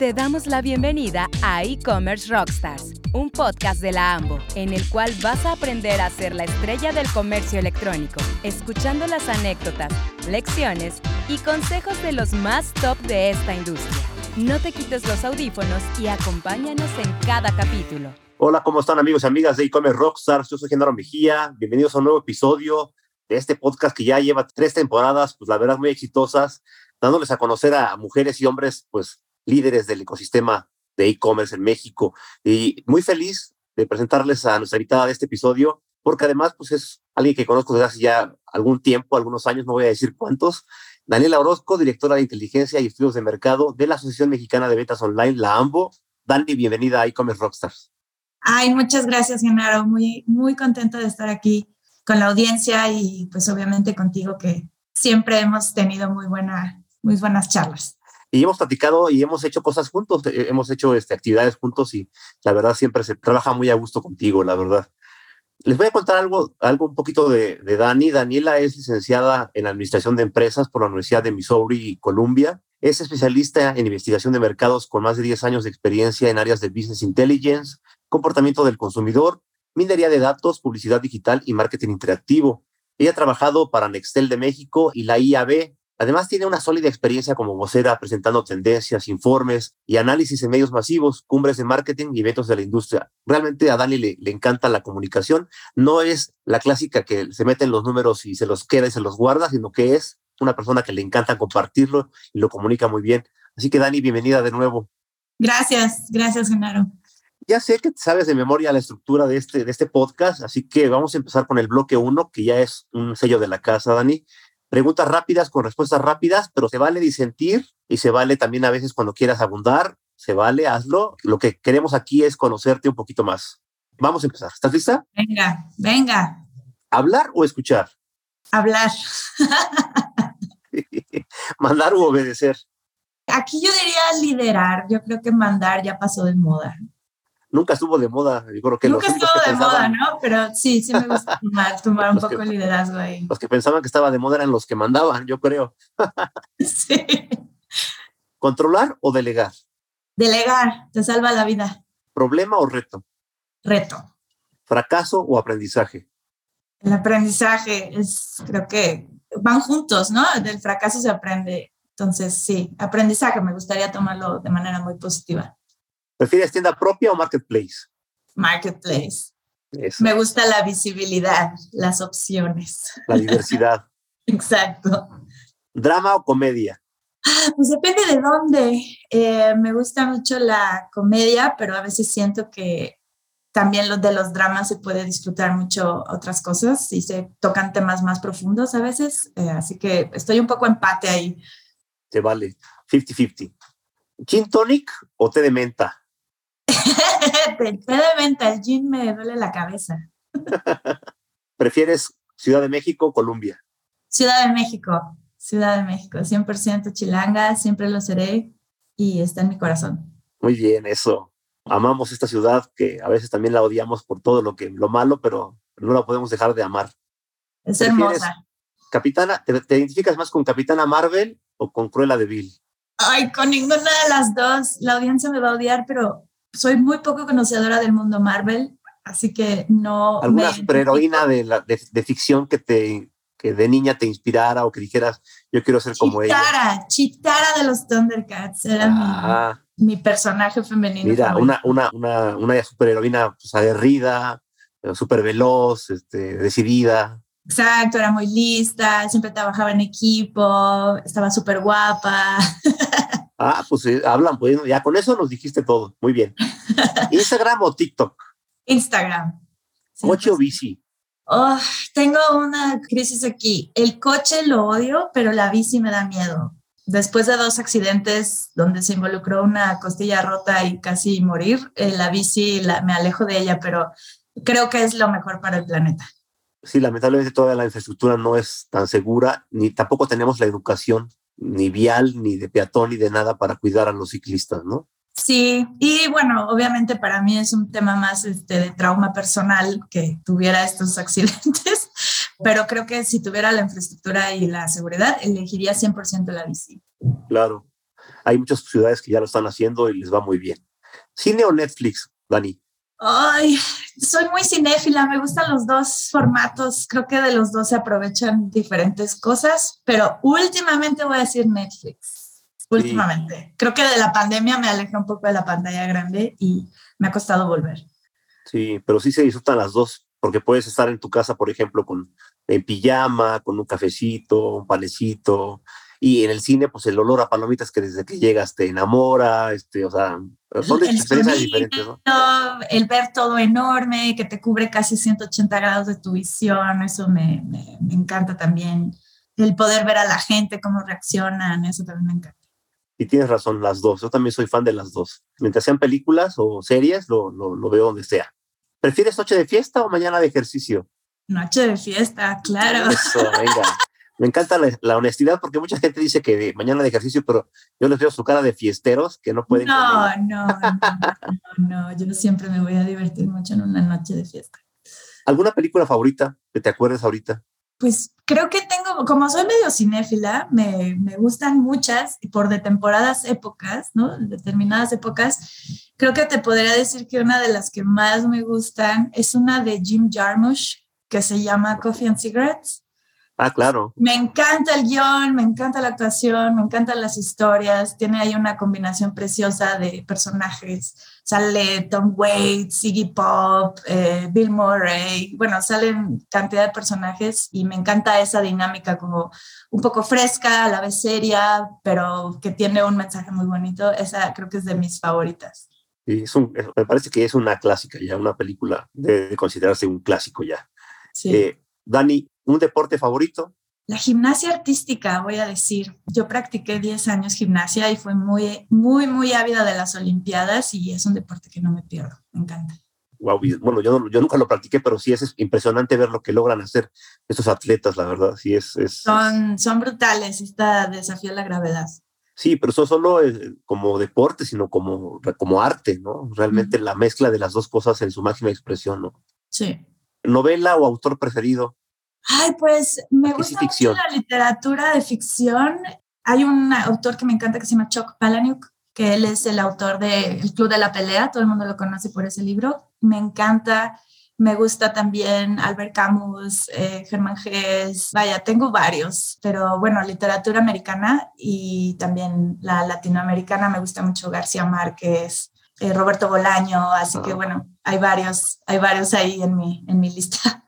Te damos la bienvenida a E-Commerce Rockstars, un podcast de la AMBO, en el cual vas a aprender a ser la estrella del comercio electrónico, escuchando las anécdotas, lecciones y consejos de los más top de esta industria. No te quites los audífonos y acompáñanos en cada capítulo. Hola, ¿cómo están amigos y amigas de E-Commerce Rockstars? Yo soy Genaro Mejía. Bienvenidos a un nuevo episodio de este podcast que ya lleva tres temporadas, pues la verdad muy exitosas, dándoles a conocer a mujeres y hombres, pues líderes del ecosistema de e-commerce en México. Y muy feliz de presentarles a nuestra invitada de este episodio, porque además pues es alguien que conozco desde hace ya algún tiempo, algunos años, no voy a decir cuántos. Daniela Orozco, directora de inteligencia y estudios de mercado de la Asociación Mexicana de Ventas Online, la AMBO. Dani, bienvenida a e-commerce Rockstars. Ay, muchas gracias, Genaro. Muy, muy contenta de estar aquí con la audiencia y pues obviamente contigo que siempre hemos tenido muy, buena, muy buenas charlas y hemos platicado y hemos hecho cosas juntos, eh, hemos hecho este, actividades juntos y la verdad siempre se trabaja muy a gusto contigo, la verdad. Les voy a contar algo, algo un poquito de, de Dani. Daniela es licenciada en Administración de Empresas por la Universidad de Missouri y Columbia. Es especialista en investigación de mercados con más de 10 años de experiencia en áreas de Business Intelligence, comportamiento del consumidor, minería de datos, publicidad digital y marketing interactivo. Ella ha trabajado para Nextel de México y la IAB, Además, tiene una sólida experiencia como vocera presentando tendencias, informes y análisis en medios masivos, cumbres de marketing y eventos de la industria. Realmente a Dani le, encanta la comunicación. No es la clásica que se mete en los números y se los queda y se los guarda, sino que es una persona que le encanta compartirlo y lo comunica muy bien. Así que Dani, bienvenida de nuevo. Gracias, gracias, Genaro. Ya sé que sabes de memoria la estructura de este, de este podcast, así que vamos a empezar con el bloque uno, que ya es un sello de la casa, Dani preguntas rápidas con respuestas rápidas, pero se vale disentir y se vale también a veces cuando quieras abundar, se vale, hazlo. Lo que queremos aquí es conocerte un poquito más. Vamos a empezar. ¿Estás lista? Venga, venga. ¿Hablar o escuchar? Hablar. mandar u obedecer. Aquí yo diría liderar. Yo creo que mandar ya pasó de moda nunca estuvo de moda. Yo creo que nunca estuvo de moda, ¿no? Pero sí, sí me gusta tomar, un poco el liderazgo ahí. Los que pensaban que estaba de moda eran los que mandaban, yo creo. sí. ¿Controlar o delegar? Delegar, te salva la vida. ¿Problema o reto? Reto. ¿Fracaso o aprendizaje? El aprendizaje es, creo que van juntos, ¿no? Del fracaso se aprende. Entonces, sí, aprendizaje, me gustaría tomarlo de manera muy positiva. ¿Prefieres tienda propia o marketplace? Marketplace. Me gusta la visibilidad, las opciones. La diversidad. Exacto. ¿Drama o comedia? Ah, pues depende de dónde. Eh, me gusta mucho la comedia, pero a veces siento que también los de los dramas se puede disfrutar mucho otras cosas y se tocan temas más profundos a veces. Eh, así que estoy un poco empate ahí. Se vale. 50-50. ¿Gin tonic o té de menta? venta, el gin me duele la cabeza. ¿Prefieres Ciudad de México o Colombia? Ciudad de México, Ciudad de México, 100% chilanga, siempre lo seré y está en mi corazón. Muy bien, eso. Amamos esta ciudad que a veces también la odiamos por todo lo que lo malo, pero no la podemos dejar de amar. Es hermosa. Capitana, ¿te, ¿te, identificas más con Capitana Marvel o con Cruella de Vil? Ay, con ninguna de las dos. La audiencia me va a odiar, pero soy muy poco conocedora del mundo Marvel, así que no. ¿Alguna superheroína de, la, de, ficción que te que de niña te inspirara o que dijeras, yo quiero ser como ella? Chitara, Chitara de los Thundercats, era mi, ah. mi, personaje femenino. Mira, una, una, una, una superheroína pues, aguerrida, súper veloz, este, decidida. Exacto, era muy lista, siempre trabajaba en equipo, estaba súper guapa. Ah, pues eh, hablan, pues ya con eso nos dijiste todo. Muy bien. ¿Instagram o TikTok? Instagram. ¿Coche o bici? Oh, tengo una crisis aquí. El coche lo odio, pero la bici me da miedo. Después de dos accidentes donde se involucró una costilla rota y casi morir, eh, la bici la, me alejo de ella, pero creo que es lo mejor para el planeta. Sí, lamentablemente todavía la infraestructura no es tan segura, ni tampoco tenemos la educación ni vial, ni de peatón, ni de nada para cuidar a los ciclistas, ¿no? Sí, y bueno, obviamente para mí es un tema más este, de trauma personal que tuviera estos accidentes, pero creo que si tuviera la infraestructura y la seguridad, elegiría 100% la bici. Claro. hay muchas ciudades que ya lo están haciendo y les va muy bien. ¿Cine o Netflix, Dani? Ay, soy muy cinéfila, me gustan los dos formatos, creo que de los dos se aprovechan diferentes cosas, pero últimamente voy a decir Netflix, últimamente. Creo que de la pandemia me alejé un poco de la pantalla grande y me ha costado volver. Sí, pero sí se disfrutan las dos, porque puedes estar en tu casa, por ejemplo, con en pijama, con un cafecito, un panecito, y en el cine, pues el olor a palomitas que desde que llegas te enamora, este, o sea, son experiencias diferentes, ¿no? El ver todo enorme, que te cubre casi 180 grados de tu visión, eso me, me, me encanta también. El poder ver a la gente, cómo reaccionan, eso también me encanta. Y tienes razón, las dos. Yo también soy fan de las dos. Mientras sean películas o series, lo, lo, lo veo donde sea. ¿Prefieres noche de fiesta o mañana de ejercicio? Noche de fiesta, claro. Eso, venga. Me encanta la, la, honestidad porque mucha gente dice que mañana de ejercicio, pero yo les veo su cara de fiesteros que no pueden. No, no, no, no, yo siempre me voy a divertir mucho en una noche de fiesta. ¿Alguna película favorita que te acuerdes ahorita? Pues creo que tengo, como soy medio cinéfila, me, me gustan muchas y por de temporadas épocas, ¿no? Determinadas épocas. Creo que te podría decir que una de las que más me gustan es una de Jim Jarmusch que se llama Coffee and Cigarettes. Ah, claro. Me encanta el guion, me encanta la actuación, me encantan las historias. Tiene ahí una combinación preciosa de personajes. Sale Tom Waits, Iggy Pop, eh, Bill Murray. Bueno, salen cantidad de personajes y me encanta esa dinámica como un poco fresca, a la vez seria, pero que tiene un mensaje muy bonito. Esa creo que es de mis favoritas. Es un, me parece que es una clásica ya, una película de, de considerarse un clásico ya. Sí. Eh, Dani, ¿un deporte favorito? La gimnasia artística, voy a decir. Yo practiqué 10 años gimnasia y fui muy, muy, muy ávida de las Olimpiadas y es un deporte que no me pierdo. Me encanta. Wow, bueno, yo, yo nunca lo practiqué, pero sí es, impresionante ver lo que logran hacer estos atletas, la verdad. Sí, es, es son, son brutales, esta desafío a la gravedad. Sí, pero eso solo es como deporte, sino como, como arte, ¿no? Realmente la mezcla de las dos cosas en su máxima expresión, ¿no? Sí. ¿Novela o autor preferido? Ay, pues me gusta mucho la literatura de ficción. Hay un autor que me encanta que se llama Chuck Palahniuk, que él es el autor de El Club de la Pelea, todo el mundo lo conoce por ese libro. Me encanta, me gusta también Albert Camus, eh, Germán Gess, vaya, tengo varios, pero bueno, literatura americana y también la latinoamericana, me gusta mucho García Márquez, eh, Roberto Bolaño, así que bueno, hay varios, hay varios ahí en mi, en mi lista.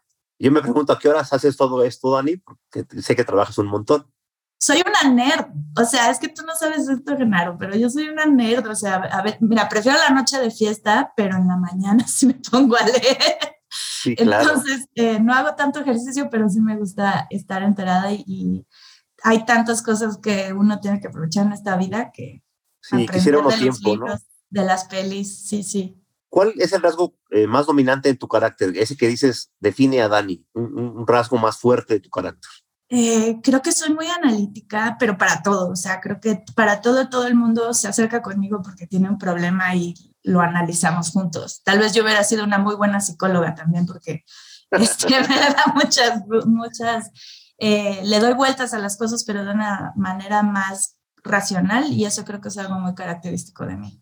Yo me pregunto, ¿a qué horas haces todo esto, Dani? Porque sé que trabajas un montón. Soy una nerd, o sea, es que tú no sabes esto, Genaro, pero yo soy una nerd, o sea, a ver, mira, prefiero la noche de fiesta, pero en la mañana sí me pongo a leer. Sí, claro. Entonces, eh, no hago tanto ejercicio, pero sí me gusta estar enterada y, y, hay tantas cosas que uno tiene que aprovechar en esta vida que... Sí, quisiera uno tiempo, libros, ¿no? De las pelis, sí, sí. ¿Cuál es el rasgo eh, más dominante en tu carácter? Ese que dices define a Dani, un, rasgo más fuerte de tu carácter. Eh, creo que soy muy analítica, pero para todo, o sea, creo que para todo, todo el mundo se acerca conmigo porque tiene un problema y lo analizamos juntos. Tal vez yo hubiera sido una muy buena psicóloga también porque este, me da muchas, muchas, eh, le doy vueltas a las cosas, pero de una manera más racional y eso creo que es algo muy característico de mí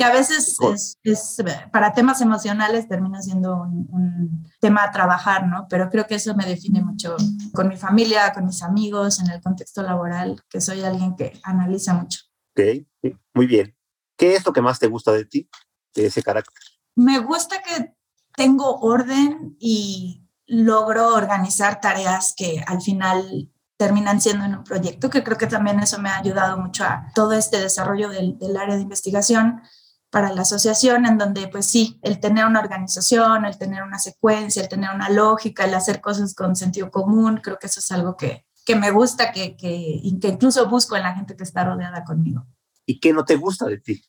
que a veces es, es, para temas emocionales termina siendo un, un, tema a trabajar, ¿no? Pero creo que eso me define mucho con mi familia, con mis amigos, en el contexto laboral, que soy alguien que analiza mucho. Ok, muy bien. ¿Qué es lo que más te gusta de ti, de ese carácter? Me gusta que tengo orden y logro organizar tareas que al final terminan siendo en un proyecto, que creo que también eso me ha ayudado mucho a todo este desarrollo del, del área de investigación para la asociación, en donde pues sí, el tener una organización, el tener una secuencia, el tener una lógica, el hacer cosas con sentido común, creo que eso es algo que, que me gusta, que, que, que incluso busco en la gente que está rodeada conmigo. ¿Y qué no te gusta de ti?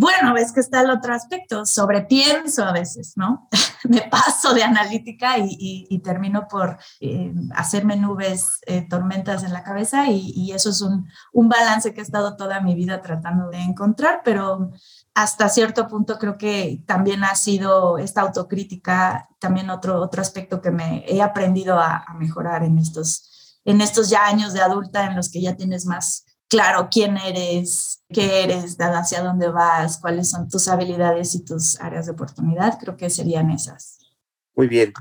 Bueno, es que está el otro aspecto, sobrepienso a veces, ¿no? me paso de analítica y, y, y termino por eh, hacerme nubes, eh, tormentas en la cabeza y, y eso es un, un balance que he estado toda mi vida tratando de encontrar, pero hasta cierto punto creo que también ha sido esta autocrítica, también otro, otro aspecto que me he aprendido a, mejorar en estos, en estos ya años de adulta en los que ya tienes más claro quién eres, qué eres, hacia dónde vas, cuáles son tus habilidades y tus áreas de oportunidad. Creo que serían esas. Muy bien.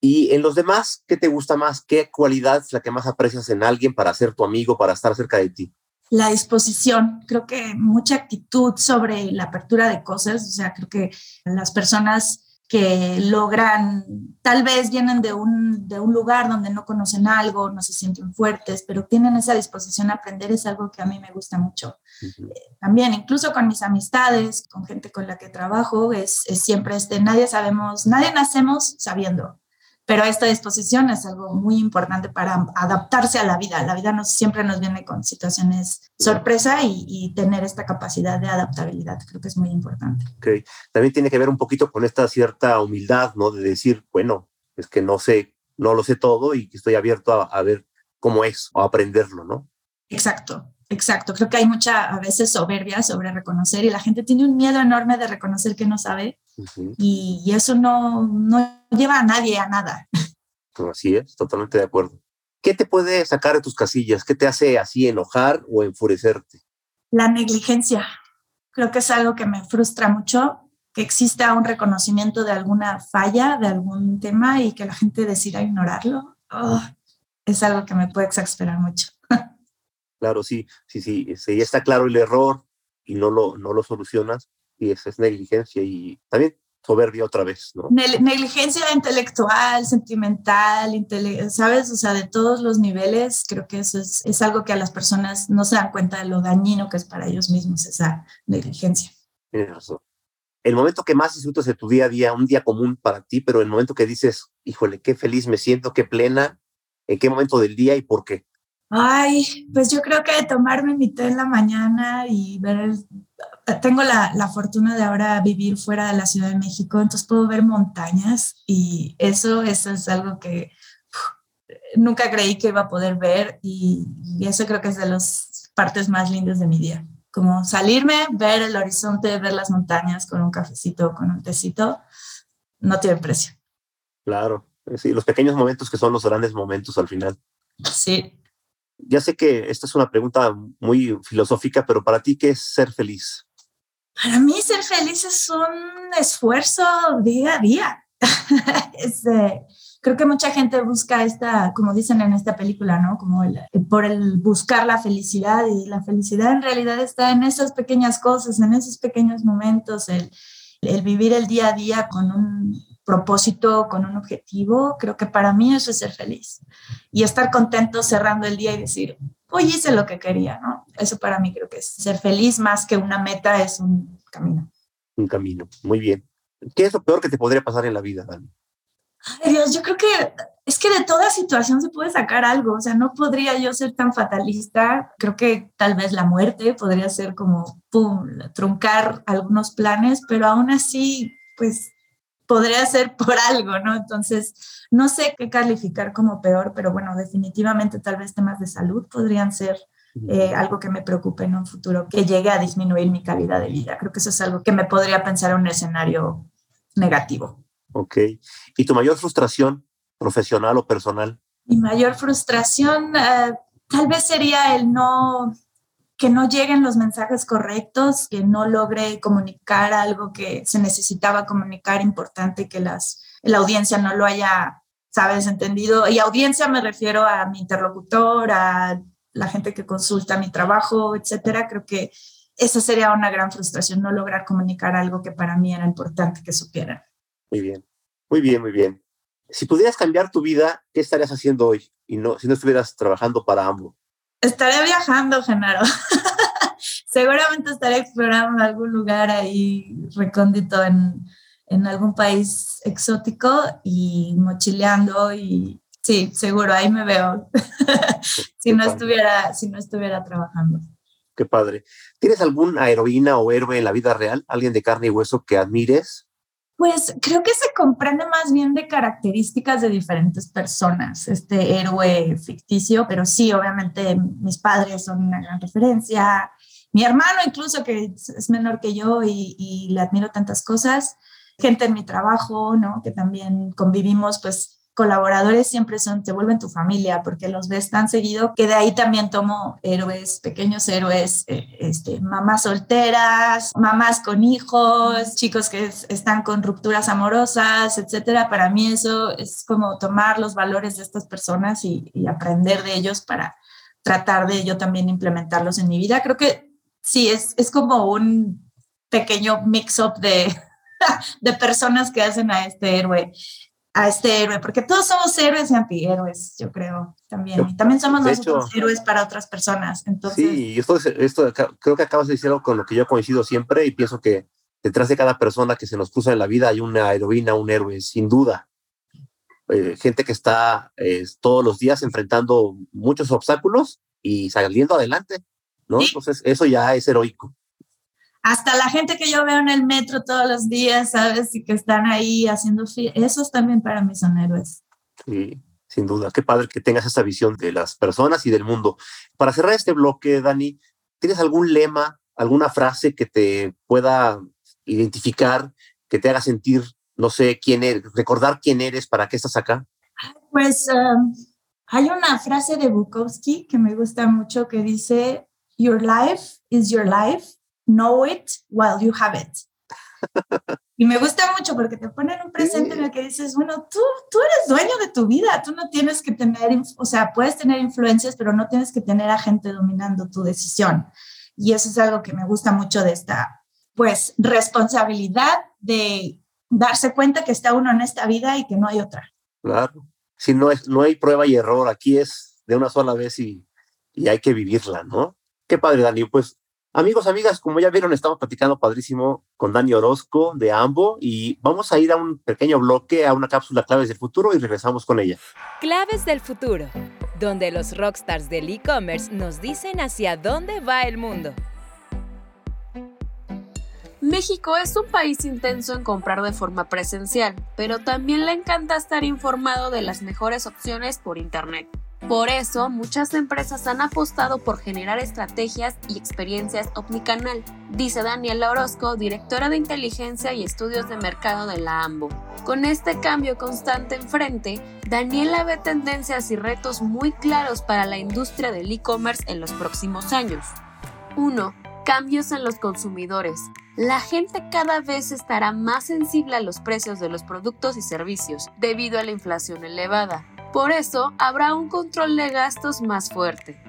Y en los demás, ¿qué te gusta más? ¿Qué cualidad es la que más aprecias en alguien para ser tu amigo, para estar cerca de ti? La disposición, creo que mucha actitud sobre la apertura de cosas, o sea, creo que las personas que logran, tal vez vienen de un, de un lugar donde no conocen algo, no se sienten fuertes, pero tienen esa disposición a aprender, es algo que a mí me gusta mucho. Eh, también, incluso con mis amistades, con gente con la que trabajo, es, es siempre este, nadie sabemos, nadie nacemos sabiendo pero esta disposición es algo muy importante para adaptarse a la vida. La vida nos, siempre nos viene con situaciones sorpresa y, tener esta capacidad de adaptabilidad creo que es muy importante. Okay. También tiene que ver un poquito con esta cierta humildad, ¿no? De decir, bueno, es que no sé, no lo sé todo y estoy abierto a, a ver cómo es o aprenderlo, ¿no? Exacto. Exacto, creo que hay mucha a veces soberbia sobre reconocer y la gente tiene un miedo enorme de reconocer que no sabe y, eso no, no lleva a nadie a nada. Así es, totalmente de acuerdo. ¿Qué te puede sacar de tus casillas? ¿Qué te hace así enojar o enfurecerte? La negligencia. Creo que es algo que me frustra mucho, que exista un reconocimiento de alguna falla, de algún tema y que la gente decida ignorarlo. Oh, es algo que me puede exasperar mucho. Claro, sí, sí, sí, sí, ya está claro el error y no lo, no lo solucionas y esa es negligencia y también soberbia otra vez, ¿no? Negligencia intelectual, sentimental, ¿sabes? O sea, de todos los niveles, creo que eso es, es, algo que a las personas no se dan cuenta de lo dañino que es para ellos mismos esa negligencia. Tienes razón. El momento que más disfrutas de tu día a día, un día común para ti, pero el momento que dices, híjole, qué feliz me siento, qué plena, ¿en qué momento del día y por qué? Ay, pues yo creo que tomarme mi té en la mañana y ver el, tengo la, la, fortuna de ahora vivir fuera de la Ciudad de México, entonces puedo ver montañas y eso, eso es algo que nunca creí que iba a poder ver y, y, eso creo que es de las partes más lindas de mi día. Como salirme, ver el horizonte, ver las montañas con un cafecito, con un tecito, no tiene precio. Claro, sí, los pequeños momentos que son los grandes momentos al final. Sí. Ya sé que esta es una pregunta muy filosófica, pero para ti, ¿qué es ser feliz? Para mí ser feliz es un esfuerzo día a día. Este, creo que mucha gente busca esta, como dicen en esta película, ¿no? Como el, por el buscar la felicidad y la felicidad en realidad está en esas pequeñas cosas, en esos pequeños momentos, el, el vivir el día a día con un propósito, con un objetivo, creo que para mí eso es ser feliz. Y estar contento cerrando el día y decir, hoy hice lo que quería, ¿no? Eso para mí creo que es ser feliz más que una meta, es un camino. Un camino, muy bien. ¿Qué es lo peor que te podría pasar en la vida, Dani? Ay, Dios, yo creo que es que de toda situación se puede sacar algo, o sea, no podría yo ser tan fatalista, creo que tal vez la muerte podría ser como, pum, truncar algunos planes, pero aún así, pues podría ser por algo, ¿no? Entonces, no sé qué calificar como peor, pero bueno, definitivamente tal vez temas de salud podrían ser eh, algo que me preocupe en un futuro, que llegue a disminuir mi calidad de vida. Creo que eso es algo que me podría pensar en un escenario negativo. Ok. ¿Y tu mayor frustración profesional o personal? Mi mayor frustración eh, tal vez sería el no que no lleguen los mensajes correctos, que no logre comunicar algo que se necesitaba comunicar importante, que las, la audiencia no lo haya, sabes, entendido. Y audiencia me refiero a mi interlocutor, a la gente que consulta mi trabajo, etcétera. Creo que esa sería una gran frustración, no lograr comunicar algo que para mí era importante que supieran. Muy bien, muy bien, muy bien. Si pudieras cambiar tu vida, ¿qué estarías haciendo hoy? Y no, si no estuvieras trabajando para ambos. Estaré viajando, Genaro. Seguramente estaré explorando algún lugar ahí recóndito en, en algún país exótico y mochileando y sí, seguro, ahí me veo. si, no estuviera, si no estuviera trabajando. Qué padre. ¿Tienes alguna heroína o héroe en la vida real? ¿Alguien de carne y hueso que admires? Pues creo que se comprende más bien de características de diferentes personas, este héroe ficticio, pero sí, obviamente mis padres son una gran referencia, mi hermano incluso que es menor que yo y, le admiro tantas cosas, gente en mi trabajo, ¿no? Que también convivimos, pues colaboradores siempre son, te vuelven tu familia porque los ves tan seguido que de ahí también tomo héroes, pequeños héroes, eh, este, mamás solteras, mamás con hijos, chicos que están con rupturas amorosas, etcétera. Para mí eso es como tomar los valores de estas personas y, y aprender de ellos para tratar de yo también implementarlos en mi vida. Creo que sí, es, es como un pequeño mix-up de, de personas que hacen a este héroe a este héroe, porque todos somos héroes y antihéroes, yo creo, también. Y también somos nosotros héroes para otras personas. Entonces... Sí, esto, esto creo que acabas de decir algo con lo que yo coincido siempre y pienso que detrás de cada persona que se nos cruza en la vida hay una heroína, un héroe, sin duda. Eh, gente que está eh, todos los días enfrentando muchos obstáculos y saliendo adelante, ¿no? Entonces, eso ya es heroico hasta la gente que yo veo en el metro todos los días, ¿sabes? Y que están ahí haciendo esos también para mí son héroes. Sí, sin duda. Qué padre que tengas esa visión de las personas y del mundo. Para cerrar este bloque, Dani, ¿tienes algún lema, alguna frase que te pueda identificar, que te haga sentir, no sé, quién eres, recordar quién eres, para qué estás acá? Pues um, hay una frase de Bukowski que me gusta mucho que dice, Your life is your life know it while you have it. Y me gusta mucho porque te ponen un presente en el que dices, bueno, tú, tú eres dueño de tu vida, tú no tienes que tener, o sea, puedes tener influencias, pero no tienes que tener a gente dominando tu decisión. Y eso es algo que me gusta mucho de esta, pues, responsabilidad de darse cuenta que está uno en esta vida y que no hay otra. Claro. Si no, es, no hay prueba y error, aquí es de una sola vez y, y hay que vivirla, ¿no? Qué padre, Dani. Pues Amigos, amigas, como ya vieron, estamos platicando padrísimo con Dani Orozco de AMBO y vamos a ir a un pequeño bloque, a una cápsula Claves del Futuro y regresamos con ella. Claves del Futuro, donde los rockstars del e-commerce nos dicen hacia dónde va el mundo. México es un país intenso en comprar de forma presencial, pero también le encanta estar informado de las mejores opciones por Internet. Por eso, muchas empresas han apostado por generar estrategias y experiencias omnicanal, dice Daniela Orozco, directora de inteligencia y estudios de mercado de la AMBO. Con este cambio constante enfrente, Daniela ve tendencias y retos muy claros para la industria del e-commerce en los próximos años. 1. Cambios en los consumidores. La gente cada vez estará más sensible a los precios de los productos y servicios debido a la inflación elevada. Por eso, habrá un control de gastos más fuerte.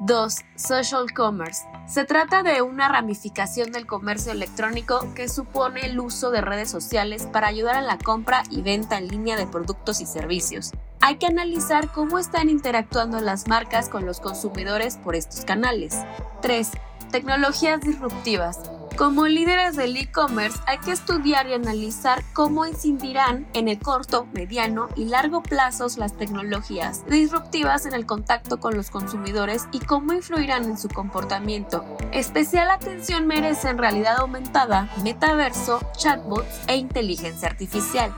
2. Social Commerce. Se trata de una ramificación del comercio electrónico que supone el uso de redes sociales para ayudar a la compra y venta en línea de productos y servicios. Hay que analizar cómo están interactuando las marcas con los consumidores por estos canales. 3. Tecnologías disruptivas. Como líderes del e-commerce hay que estudiar y analizar cómo incidirán en el corto, mediano y largo plazos las tecnologías disruptivas en el contacto con los consumidores y cómo influirán en su comportamiento. Especial atención merece en realidad aumentada, metaverso, chatbots e inteligencia artificial.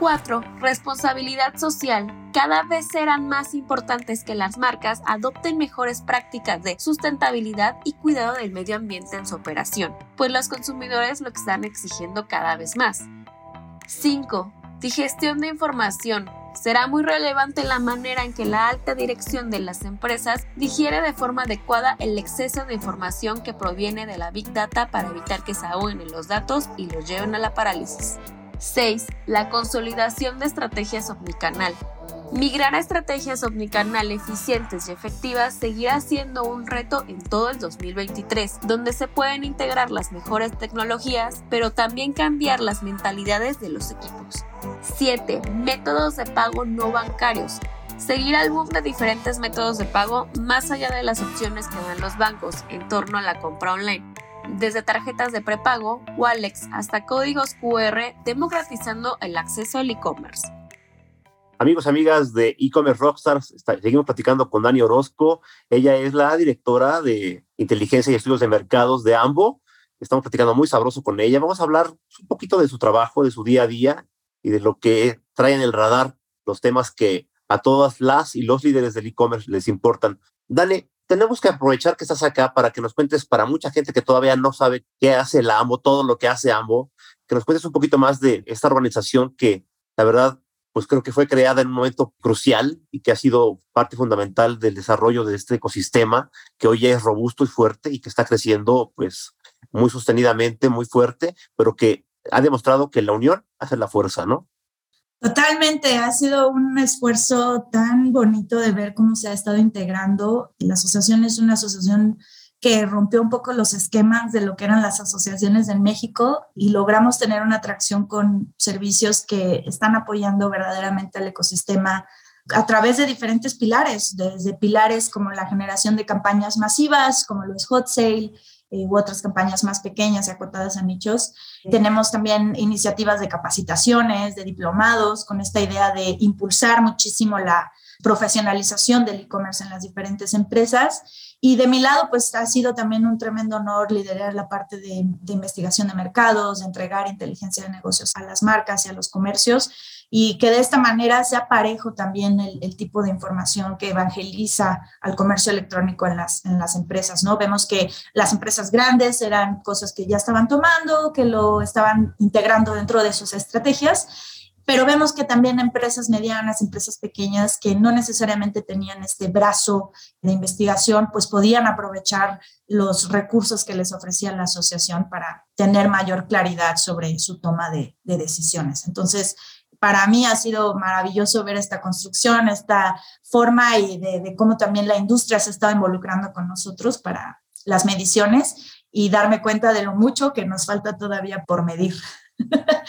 4. Responsabilidad social. Cada vez serán más importantes que las marcas adopten mejores prácticas de sustentabilidad y cuidado del medio ambiente en su operación, pues los consumidores lo están exigiendo cada vez más. 5. Digestión de información. Será muy relevante la manera en que la alta dirección de las empresas digiere de forma adecuada el exceso de información que proviene de la Big Data para evitar que se ahoguen en los datos y los lleven a la parálisis. 6. La consolidación de estrategias omnicanal. Migrar a estrategias omnicanal eficientes y efectivas seguirá siendo un reto en todo el 2023, donde se pueden integrar las mejores tecnologías, pero también cambiar las mentalidades de los equipos. 7. Métodos de pago no bancarios. Seguir al boom de diferentes métodos de pago más allá de las opciones que dan los bancos en torno a la compra online desde tarjetas de prepago, wallets hasta códigos QR, democratizando el acceso al e-commerce. Amigos, amigas de e-commerce Rockstars, seguimos platicando con Dani Orozco. Ella es la directora de inteligencia y estudios de mercados de AMBO. Estamos platicando muy sabroso con ella. Vamos a hablar un poquito de su trabajo, de su día a día y de lo que trae en el radar los temas que a todas las y los líderes del e-commerce les importan. Dale, tenemos que aprovechar que estás acá para que nos cuentes para mucha gente que todavía no sabe qué hace la AMBO, todo lo que hace AMBO, que nos cuentes un poquito más de esta organización que la verdad pues creo que fue creada en un momento crucial y que ha sido parte fundamental del desarrollo de este ecosistema que hoy es robusto y fuerte y que está creciendo pues muy sostenidamente, muy fuerte, pero que ha demostrado que la unión hace la fuerza, ¿no? Totalmente, ha sido un esfuerzo tan bonito de ver cómo se ha estado integrando. La asociación es una asociación que rompió un poco los esquemas de lo que eran las asociaciones en México y logramos tener una atracción con servicios que están apoyando verdaderamente al ecosistema a través de diferentes pilares, desde pilares como la generación de campañas masivas, como los hot sale, u otras campañas más pequeñas y acotadas a nichos. Tenemos también iniciativas de capacitaciones, de diplomados, con esta idea de impulsar muchísimo la profesionalización del e-commerce en las diferentes empresas. Y de mi lado, pues ha sido también un tremendo honor liderar la parte de, investigación de mercados, de entregar inteligencia de negocios a las marcas y a los comercios, y que de esta manera sea parejo también el, tipo de información que evangeliza al comercio electrónico en las, en las empresas, ¿no? Vemos que las empresas grandes eran cosas que ya estaban tomando, que lo estaban integrando dentro de sus estrategias, pero vemos que también empresas medianas, empresas pequeñas que no necesariamente tenían este brazo de investigación, pues podían aprovechar los recursos que les ofrecía la asociación para tener mayor claridad sobre su toma de, decisiones. Entonces, para mí ha sido maravilloso ver esta construcción, esta forma y de, cómo también la industria se está involucrando con nosotros para las mediciones y darme cuenta de lo mucho que nos falta todavía por medir.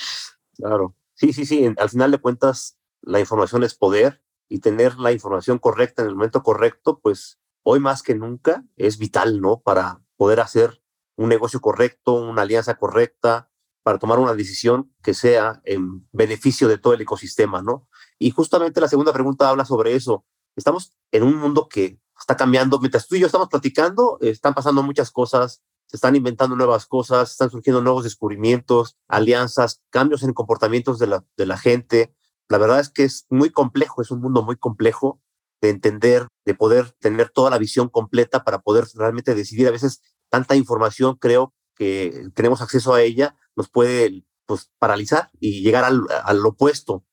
Claro. Sí, sí, sí. Al final de cuentas, la información es poder y tener la información correcta en el momento correcto, pues hoy más que nunca es vital, ¿no? Para poder hacer un negocio correcto, una alianza correcta, para tomar una decisión que sea en beneficio de todo el ecosistema, ¿no? Y justamente la segunda pregunta habla sobre eso. Estamos en un mundo que está cambiando. Mientras tú y yo estamos platicando, están pasando muchas cosas se están inventando nuevas cosas, están surgiendo nuevos descubrimientos, alianzas, cambios en comportamientos de la, de la gente. La verdad es que es muy complejo, es un mundo muy complejo de entender, de poder tener toda la visión completa para poder realmente decidir. A veces tanta información, creo que tenemos acceso a ella, nos puede pues, paralizar y llegar al, al opuesto.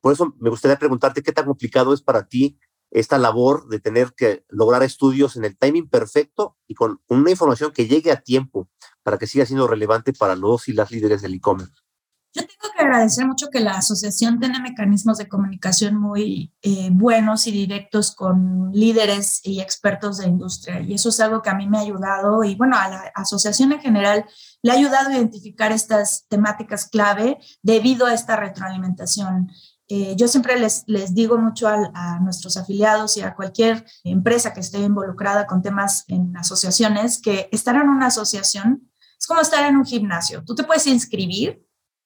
Por eso me gustaría preguntarte qué tan complicado es para ti esta labor de tener que lograr estudios en el timing perfecto y con una información que llegue a tiempo para que siga siendo relevante para los y las líderes del e-commerce. Yo tengo que agradecer mucho que la asociación tiene mecanismos de comunicación muy eh, buenos y directos con líderes y expertos de industria. Y eso es algo que a mí me ha ayudado y bueno, a la asociación en general le ha ayudado a identificar estas temáticas clave debido a esta retroalimentación eh, yo siempre les, les digo mucho a, nuestros afiliados y a cualquier empresa que esté involucrada con temas en asociaciones que estar en una asociación es como estar en un gimnasio. Tú te puedes inscribir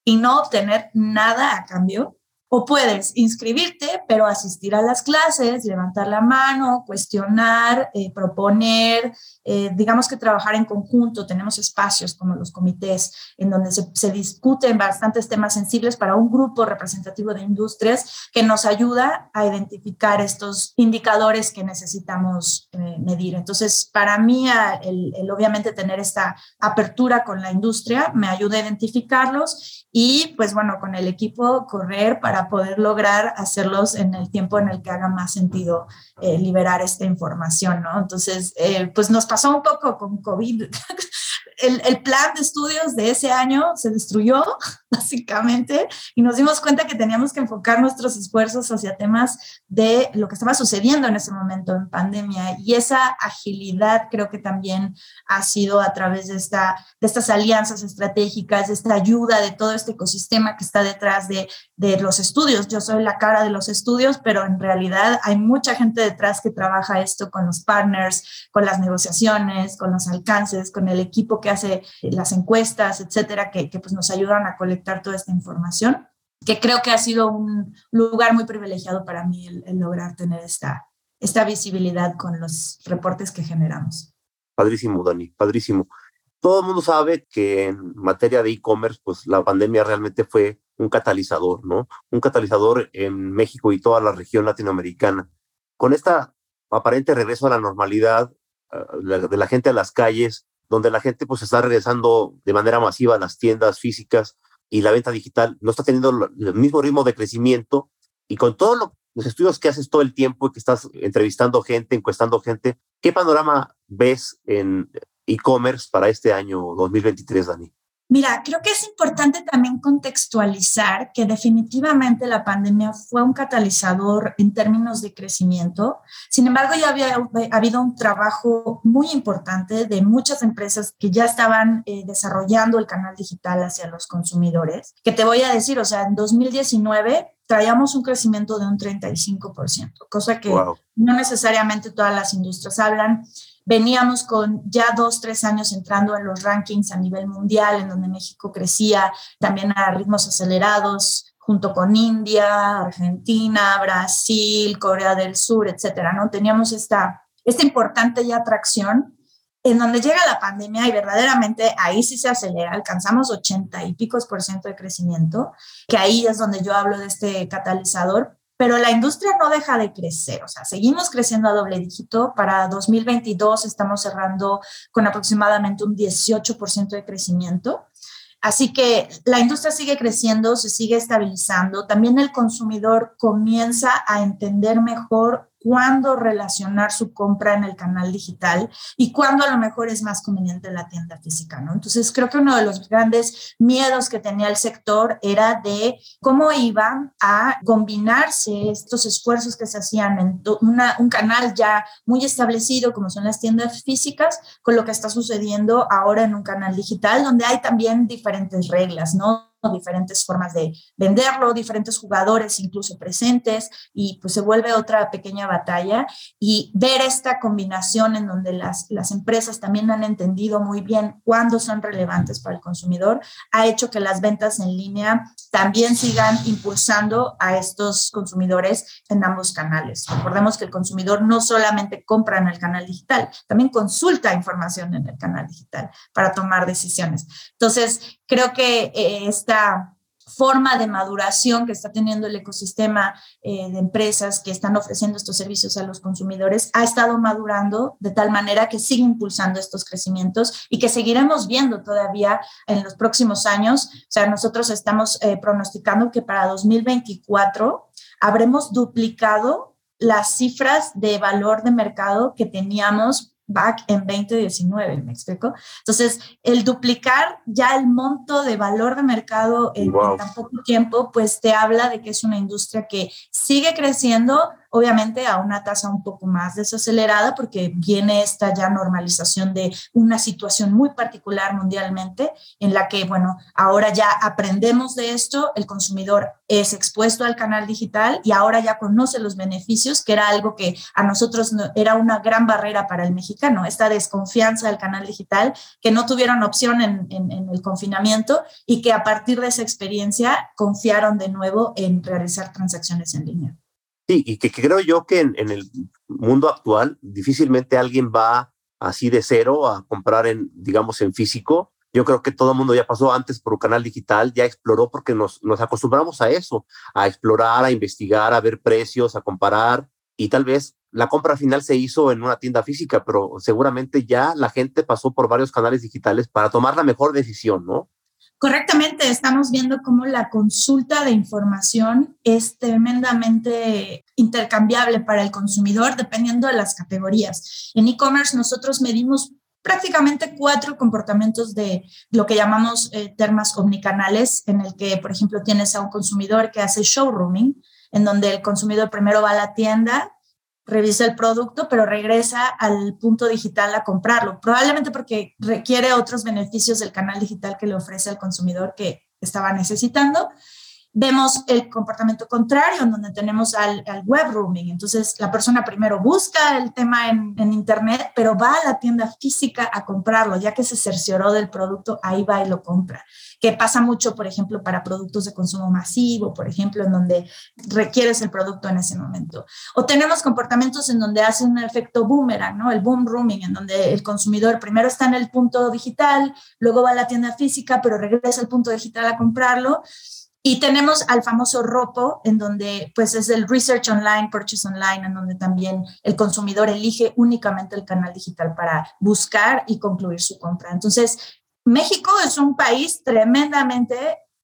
y no obtener nada a cambio, o puedes inscribirte, pero asistir a las clases, levantar la mano, cuestionar, eh, proponer, eh, digamos que trabajar en conjunto. Tenemos espacios como los comités en donde se, discuten bastantes temas sensibles para un grupo representativo de industrias que nos ayuda a identificar estos indicadores que necesitamos eh, medir. Entonces, para mí, el, el obviamente tener esta apertura con la industria me ayuda a identificarlos y pues bueno, con el equipo correr para poder lograr hacerlos en el tiempo en el que haga más sentido eh, liberar esta información, ¿no? Entonces, eh, pues nos pasó un poco con COVID. el, el, plan de estudios de ese año se destruyó, básicamente, y nos dimos cuenta que teníamos que enfocar nuestros esfuerzos hacia temas de lo que estaba sucediendo en ese momento en pandemia. Y esa agilidad creo que también ha sido a través de, esta, de estas alianzas estratégicas, de esta ayuda de todo este ecosistema que está detrás de, de los estudios. Yo soy la cara de los estudios, pero en realidad hay mucha gente detrás que trabaja esto con los partners, con las negociaciones, con los alcances, con el equipo que hace las encuestas, etcétera, que, que pues nos ayudan a colectar toda esta información, que creo que ha sido un lugar muy privilegiado para mí el, lograr tener esta, esta visibilidad con los reportes que generamos. Padrísimo, Dani, padrísimo. Todo el mundo sabe que en materia de e-commerce, pues la pandemia realmente fue un catalizador, ¿no? Un catalizador en México y toda la región latinoamericana. Con esta aparente regreso a la normalidad ah, de la gente a las calles, donde la gente pues está regresando de manera masiva a las tiendas físicas y la venta digital no está teniendo el mismo ritmo de crecimiento, y con todos los estudios que haces todo el tiempo y que estás entrevistando gente, encuestando gente, ¿qué panorama ves en e-commerce para este año 2023, Dani? Mira, creo que es importante también contextualizar que definitivamente la pandemia fue un catalizador en términos de crecimiento. Sin embargo, ya había habido un trabajo muy importante de muchas empresas que ya estaban eh, desarrollando el canal digital hacia los consumidores. Que te voy a decir, o sea, en 2019 traíamos un crecimiento de un 35%, cosa que no necesariamente todas las industrias hablan. Veníamos con ya dos, tres años entrando en los rankings a nivel mundial, en donde México crecía también a ritmos acelerados, junto con India, Argentina, Brasil, Corea del Sur, etcétera, ¿no? Teníamos esta, esta importante ya atracción en donde llega la pandemia y verdaderamente ahí sí se acelera, alcanzamos 80 y picos por ciento de crecimiento, que ahí es donde yo hablo de este catalizador, pero la industria no deja de crecer, o sea, seguimos creciendo a doble dígito. Para 2022 estamos cerrando con aproximadamente un 18% de crecimiento. Así que la industria sigue creciendo, se sigue estabilizando. También el consumidor comienza a entender mejor cuándo relacionar su compra en el canal digital y cuándo a lo mejor es más conveniente la tienda física, ¿no? Entonces, creo que uno de los grandes miedos que tenía el sector era de cómo iban a combinarse estos esfuerzos que se hacían en un canal ya muy establecido, como son las tiendas físicas, con lo que está sucediendo ahora en un canal digital, donde hay también diferentes reglas, ¿no? Diferentes formas de venderlo, diferentes jugadores incluso presentes y pues se vuelve otra pequeña batalla y ver esta combinación en donde las, las empresas también han entendido muy bien cuándo son relevantes para el consumidor ha hecho que las ventas en línea también sigan impulsando a estos consumidores en ambos canales. Recordemos que el consumidor no solamente compra en el canal digital, también consulta información en el canal digital para tomar decisiones. Entonces, creo que eh, esta forma de maduración que está teniendo el ecosistema eh, de empresas que están ofreciendo estos servicios a los consumidores ha estado madurando de tal manera que sigue impulsando estos crecimientos y que seguiremos viendo todavía en los próximos años. O sea, nosotros estamos eh, pronosticando que para 2024 habremos duplicado las cifras de valor de mercado que teníamos back en 2019, ¿me explico? Entonces, el duplicar ya el monto de valor de mercado en, en tan poco tiempo, pues te habla de que es una industria que sigue creciendo, obviamente a una tasa un poco más desacelerada porque viene esta ya normalización de una situación muy particular mundialmente en la que, bueno, ahora ya aprendemos de esto, el consumidor es expuesto al canal digital y ahora ya conoce los beneficios, que era algo que a nosotros era una gran barrera para el mexicano, esta desconfianza del canal digital, que no tuvieron opción en, en el confinamiento y que a partir de esa experiencia confiaron de nuevo en realizar transacciones en línea. Sí, y que, creo yo que en, el mundo actual difícilmente alguien va así de cero a comprar en, digamos, en físico. Yo creo que todo el mundo ya pasó antes por un canal digital, ya exploró porque nos, nos acostumbramos a eso, a explorar, a investigar, a ver precios, a comparar y tal vez la compra final se hizo en una tienda física, pero seguramente ya la gente pasó por varios canales digitales para tomar la mejor decisión, ¿no? Correctamente, estamos viendo cómo la consulta de información es tremendamente intercambiable para el consumidor dependiendo de las categorías. En e-commerce nosotros medimos prácticamente cuatro comportamientos de lo que llamamos eh, termas omnicanales, en el que, por ejemplo, tienes a un consumidor que hace showrooming, en donde el consumidor primero va a la tienda, revisa el producto, pero regresa al punto digital a comprarlo, probablemente porque requiere otros beneficios del canal digital que le ofrece al consumidor que estaba necesitando. Vemos el comportamiento contrario, en donde tenemos al, web rooming. Entonces, la persona primero busca el tema en, en, Internet, pero va a la tienda física a comprarlo, ya que se cercioró del producto, ahí va y lo compra que pasa mucho, por ejemplo, para productos de consumo masivo, por ejemplo, en donde requieres el producto en ese momento. O tenemos comportamientos en donde hace un efecto boomerang, ¿no? El boom rooming, en donde el consumidor primero está en el punto digital, luego va a la tienda física, pero regresa al punto digital a comprarlo. Y tenemos al famoso ROPO, en donde pues es el Research Online, Purchase Online, en donde también el consumidor elige únicamente el canal digital para buscar y concluir su compra. Entonces, México es un país tremendamente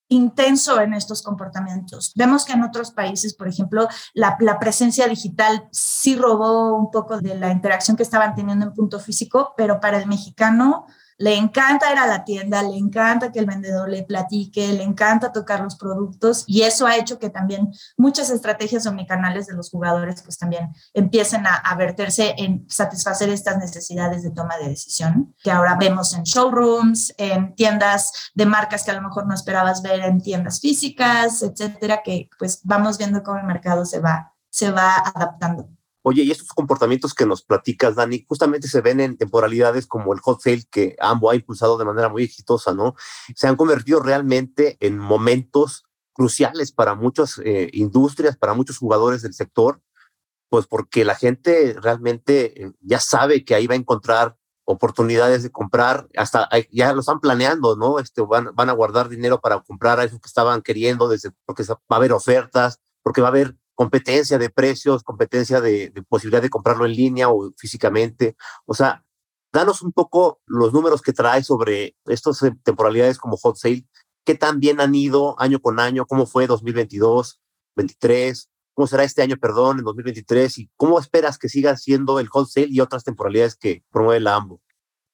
intenso en estos comportamientos. Vemos que en otros países, por ejemplo, la, presencia digital sí robó un poco de la interacción que estaban teniendo en punto físico, pero para el mexicano le encanta ir a la tienda, le encanta que el vendedor le platique, le encanta tocar los productos y eso ha hecho que también muchas estrategias omnicanales de los jugadores pues también empiecen a, a verterse en satisfacer estas necesidades de toma de decisión que ahora vemos en showrooms, en tiendas de marcas que a lo mejor no esperabas ver en tiendas físicas, etcétera, que pues vamos viendo cómo el mercado se va, se va adaptando. Oye, y estos comportamientos que nos platicas, Dani, justamente se ven en temporalidades como el hot sale que AMBO ha impulsado de manera muy exitosa, ¿no? Se han convertido realmente en momentos cruciales para muchas eh, industrias, para muchos jugadores del sector, pues porque la gente realmente eh, ya sabe que ahí va a encontrar oportunidades de comprar, hasta ya lo están planeando, ¿no? Este, van, van a guardar dinero para comprar a eso que estaban queriendo, desde, porque va a haber ofertas, porque va a haber competencia de precios, competencia de, posibilidad de comprarlo en línea o físicamente. O sea, danos un poco los números que trae sobre estas temporalidades como hot sale, qué tan bien han ido año con año, cómo fue 2022, 23, cómo será este año, perdón, en 2023 y cómo esperas que siga siendo el hot sale y otras temporalidades que promueve la AMBO.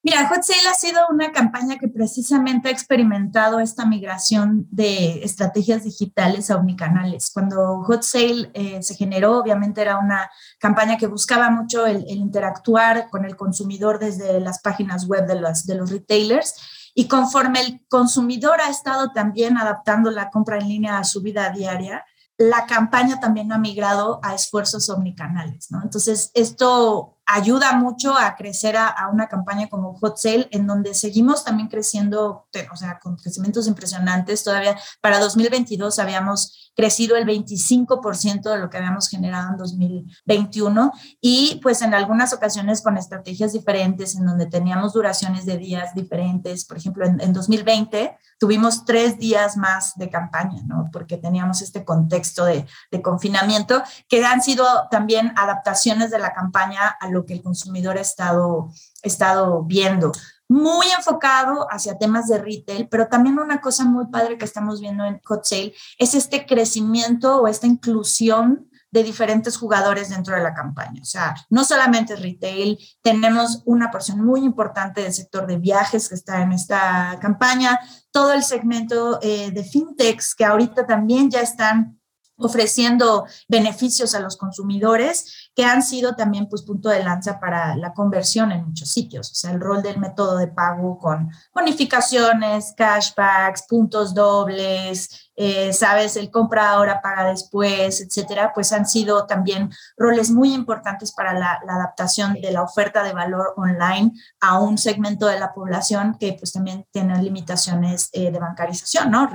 Mira, Hot Sale ha sido una campaña que precisamente ha experimentado esta migración de estrategias digitales a omnicanales. Cuando Hot Sale eh, se generó, obviamente era una campaña que buscaba mucho el, interactuar con el consumidor desde las páginas web de los, de los retailers. Y conforme el consumidor ha estado también adaptando la compra en línea a su vida diaria, la campaña también ha migrado a esfuerzos omnicanales. Entonces, esto ayuda mucho a crecer a, una campaña como Hot Sale, en donde seguimos también creciendo, o sea, con crecimientos impresionantes. Todavía para 2022 habíamos crecido el 25% de lo que habíamos generado en 2021 y pues en algunas ocasiones con estrategias diferentes, en donde teníamos duraciones de días diferentes. Por ejemplo, en, en 2020 tuvimos tres días más de campaña, ¿no? Porque teníamos este contexto de, de confinamiento que han sido también adaptaciones de la campaña a lo que el consumidor ha estado, estado viendo. Muy enfocado hacia temas de retail, pero también una cosa muy padre que estamos viendo en Hot Sale es este crecimiento o esta inclusión de diferentes jugadores dentro de la campaña. O sea, no solamente retail, tenemos una porción muy importante del sector de viajes que está en esta campaña, todo el segmento eh, de fintechs que ahorita también ya están ofreciendo beneficios a los consumidores que han sido también pues punto de lanza para la conversión en muchos sitios, o sea, el rol del método de pago con bonificaciones, cashbacks, puntos dobles, eh, sabes, el compra ahora, paga después, etcétera, pues han sido también roles muy importantes para la, adaptación de la oferta de valor online a un segmento de la población que pues también tiene limitaciones eh, de bancarización, ¿no?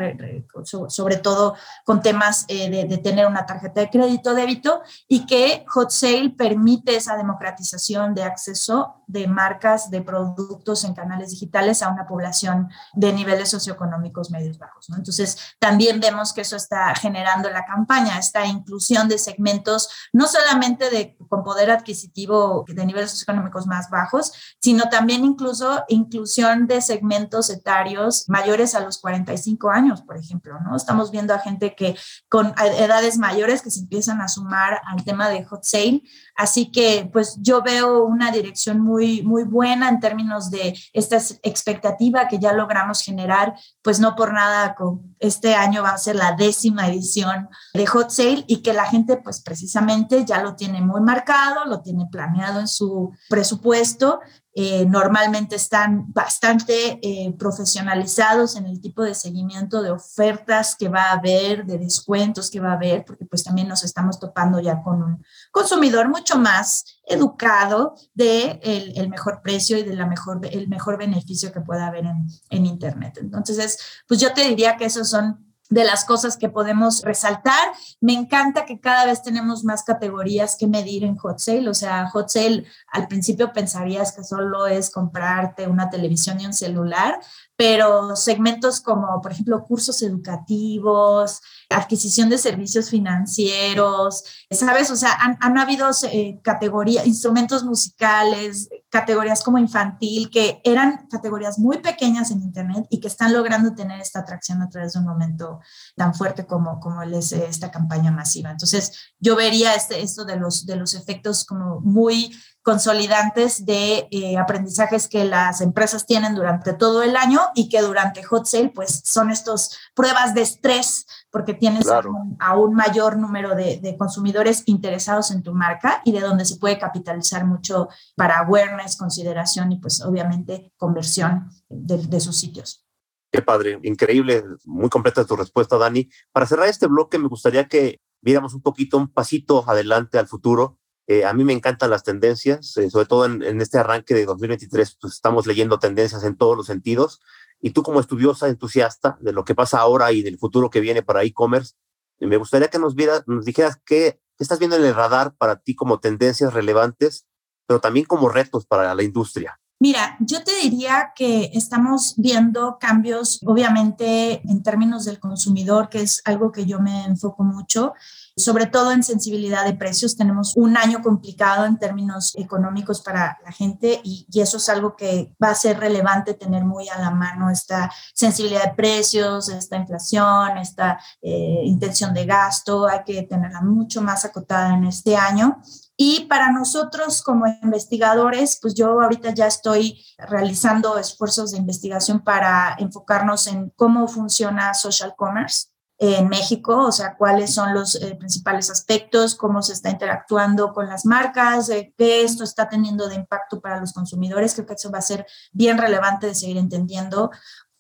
sobre todo con temas eh, de, de, tener una tarjeta de crédito, débito y que Hot Sale permite esa democratización de acceso de marcas, de productos en canales digitales a una población de niveles socioeconómicos medios bajos, ¿no? Entonces, también vemos que eso está generando la campaña, esta inclusión de segmentos, no solamente de, con poder adquisitivo de niveles socioeconómicos más bajos, sino también incluso inclusión de segmentos etarios mayores a los 45 años, por ejemplo, ¿no? Estamos viendo a gente que con edades mayores que se empiezan a sumar al tema de hot sale, así que pues yo veo una dirección muy, muy buena en términos de esta expectativa que ya logramos generar, pues no por nada este año va a ser la décima edición de Hot Sale y que la gente pues precisamente ya lo tiene muy marcado, lo tiene planeado en su presupuesto. Eh, normalmente están bastante eh, profesionalizados en el tipo de seguimiento de ofertas que va a haber, de descuentos que va a haber, porque pues también nos estamos topando ya con un consumidor mucho más educado de el, mejor precio y de la mejor, el mejor beneficio que pueda haber en, en Internet. Entonces, pues yo te diría que esos son de las cosas que podemos resaltar. Me encanta que cada vez tenemos más categorías que medir en Hot Sale. O sea, Hot Sale al principio pensarías que solo es comprarte una televisión y un celular, pero segmentos como, por ejemplo, cursos educativos, adquisición de servicios financieros, ¿sabes? O sea, han, habido eh, categorías, instrumentos musicales, categorías como infantil, que eran categorías muy pequeñas en Internet y que están logrando tener esta atracción a través de un momento tan fuerte como, como es esta campaña masiva. Entonces, yo vería este, esto de los, de los efectos como muy consolidantes de eh, aprendizajes que las empresas tienen durante todo el año y que durante Hot Sale pues son estos pruebas de estrés porque tienes a, un, mayor número de, consumidores interesados en tu marca y de donde se puede capitalizar mucho para awareness, consideración y pues obviamente conversión de, de sus sitios. Qué padre, increíble, muy completa tu respuesta, Dani. Para cerrar este bloque, me gustaría que viéramos un poquito, un pasito adelante al futuro eh, a mí me encantan las tendencias, eh, sobre todo en, este arranque de 2023, pues estamos leyendo tendencias en todos los sentidos. Y tú como estudiosa, entusiasta de lo que pasa ahora y del futuro que viene para e-commerce, me gustaría que nos, vieras, nos dijeras qué, estás viendo en el radar para ti como tendencias relevantes, pero también como retos para la industria. Mira, yo te diría que estamos viendo cambios, obviamente, en términos del consumidor, que es algo que yo me enfoco mucho sobre todo en sensibilidad de precios. Tenemos un año complicado en términos económicos para la gente y, eso es algo que va a ser relevante tener muy a la mano esta sensibilidad de precios, esta inflación, esta eh, intención de gasto. Hay que tenerla mucho más acotada en este año. Y para nosotros como investigadores, pues yo ahorita ya estoy realizando esfuerzos de investigación para enfocarnos en cómo funciona social commerce en México, o sea, cuáles son los eh, principales aspectos, cómo se está interactuando con las marcas, qué esto está teniendo de impacto para los consumidores. Creo que eso va a ser bien relevante de seguir entendiendo.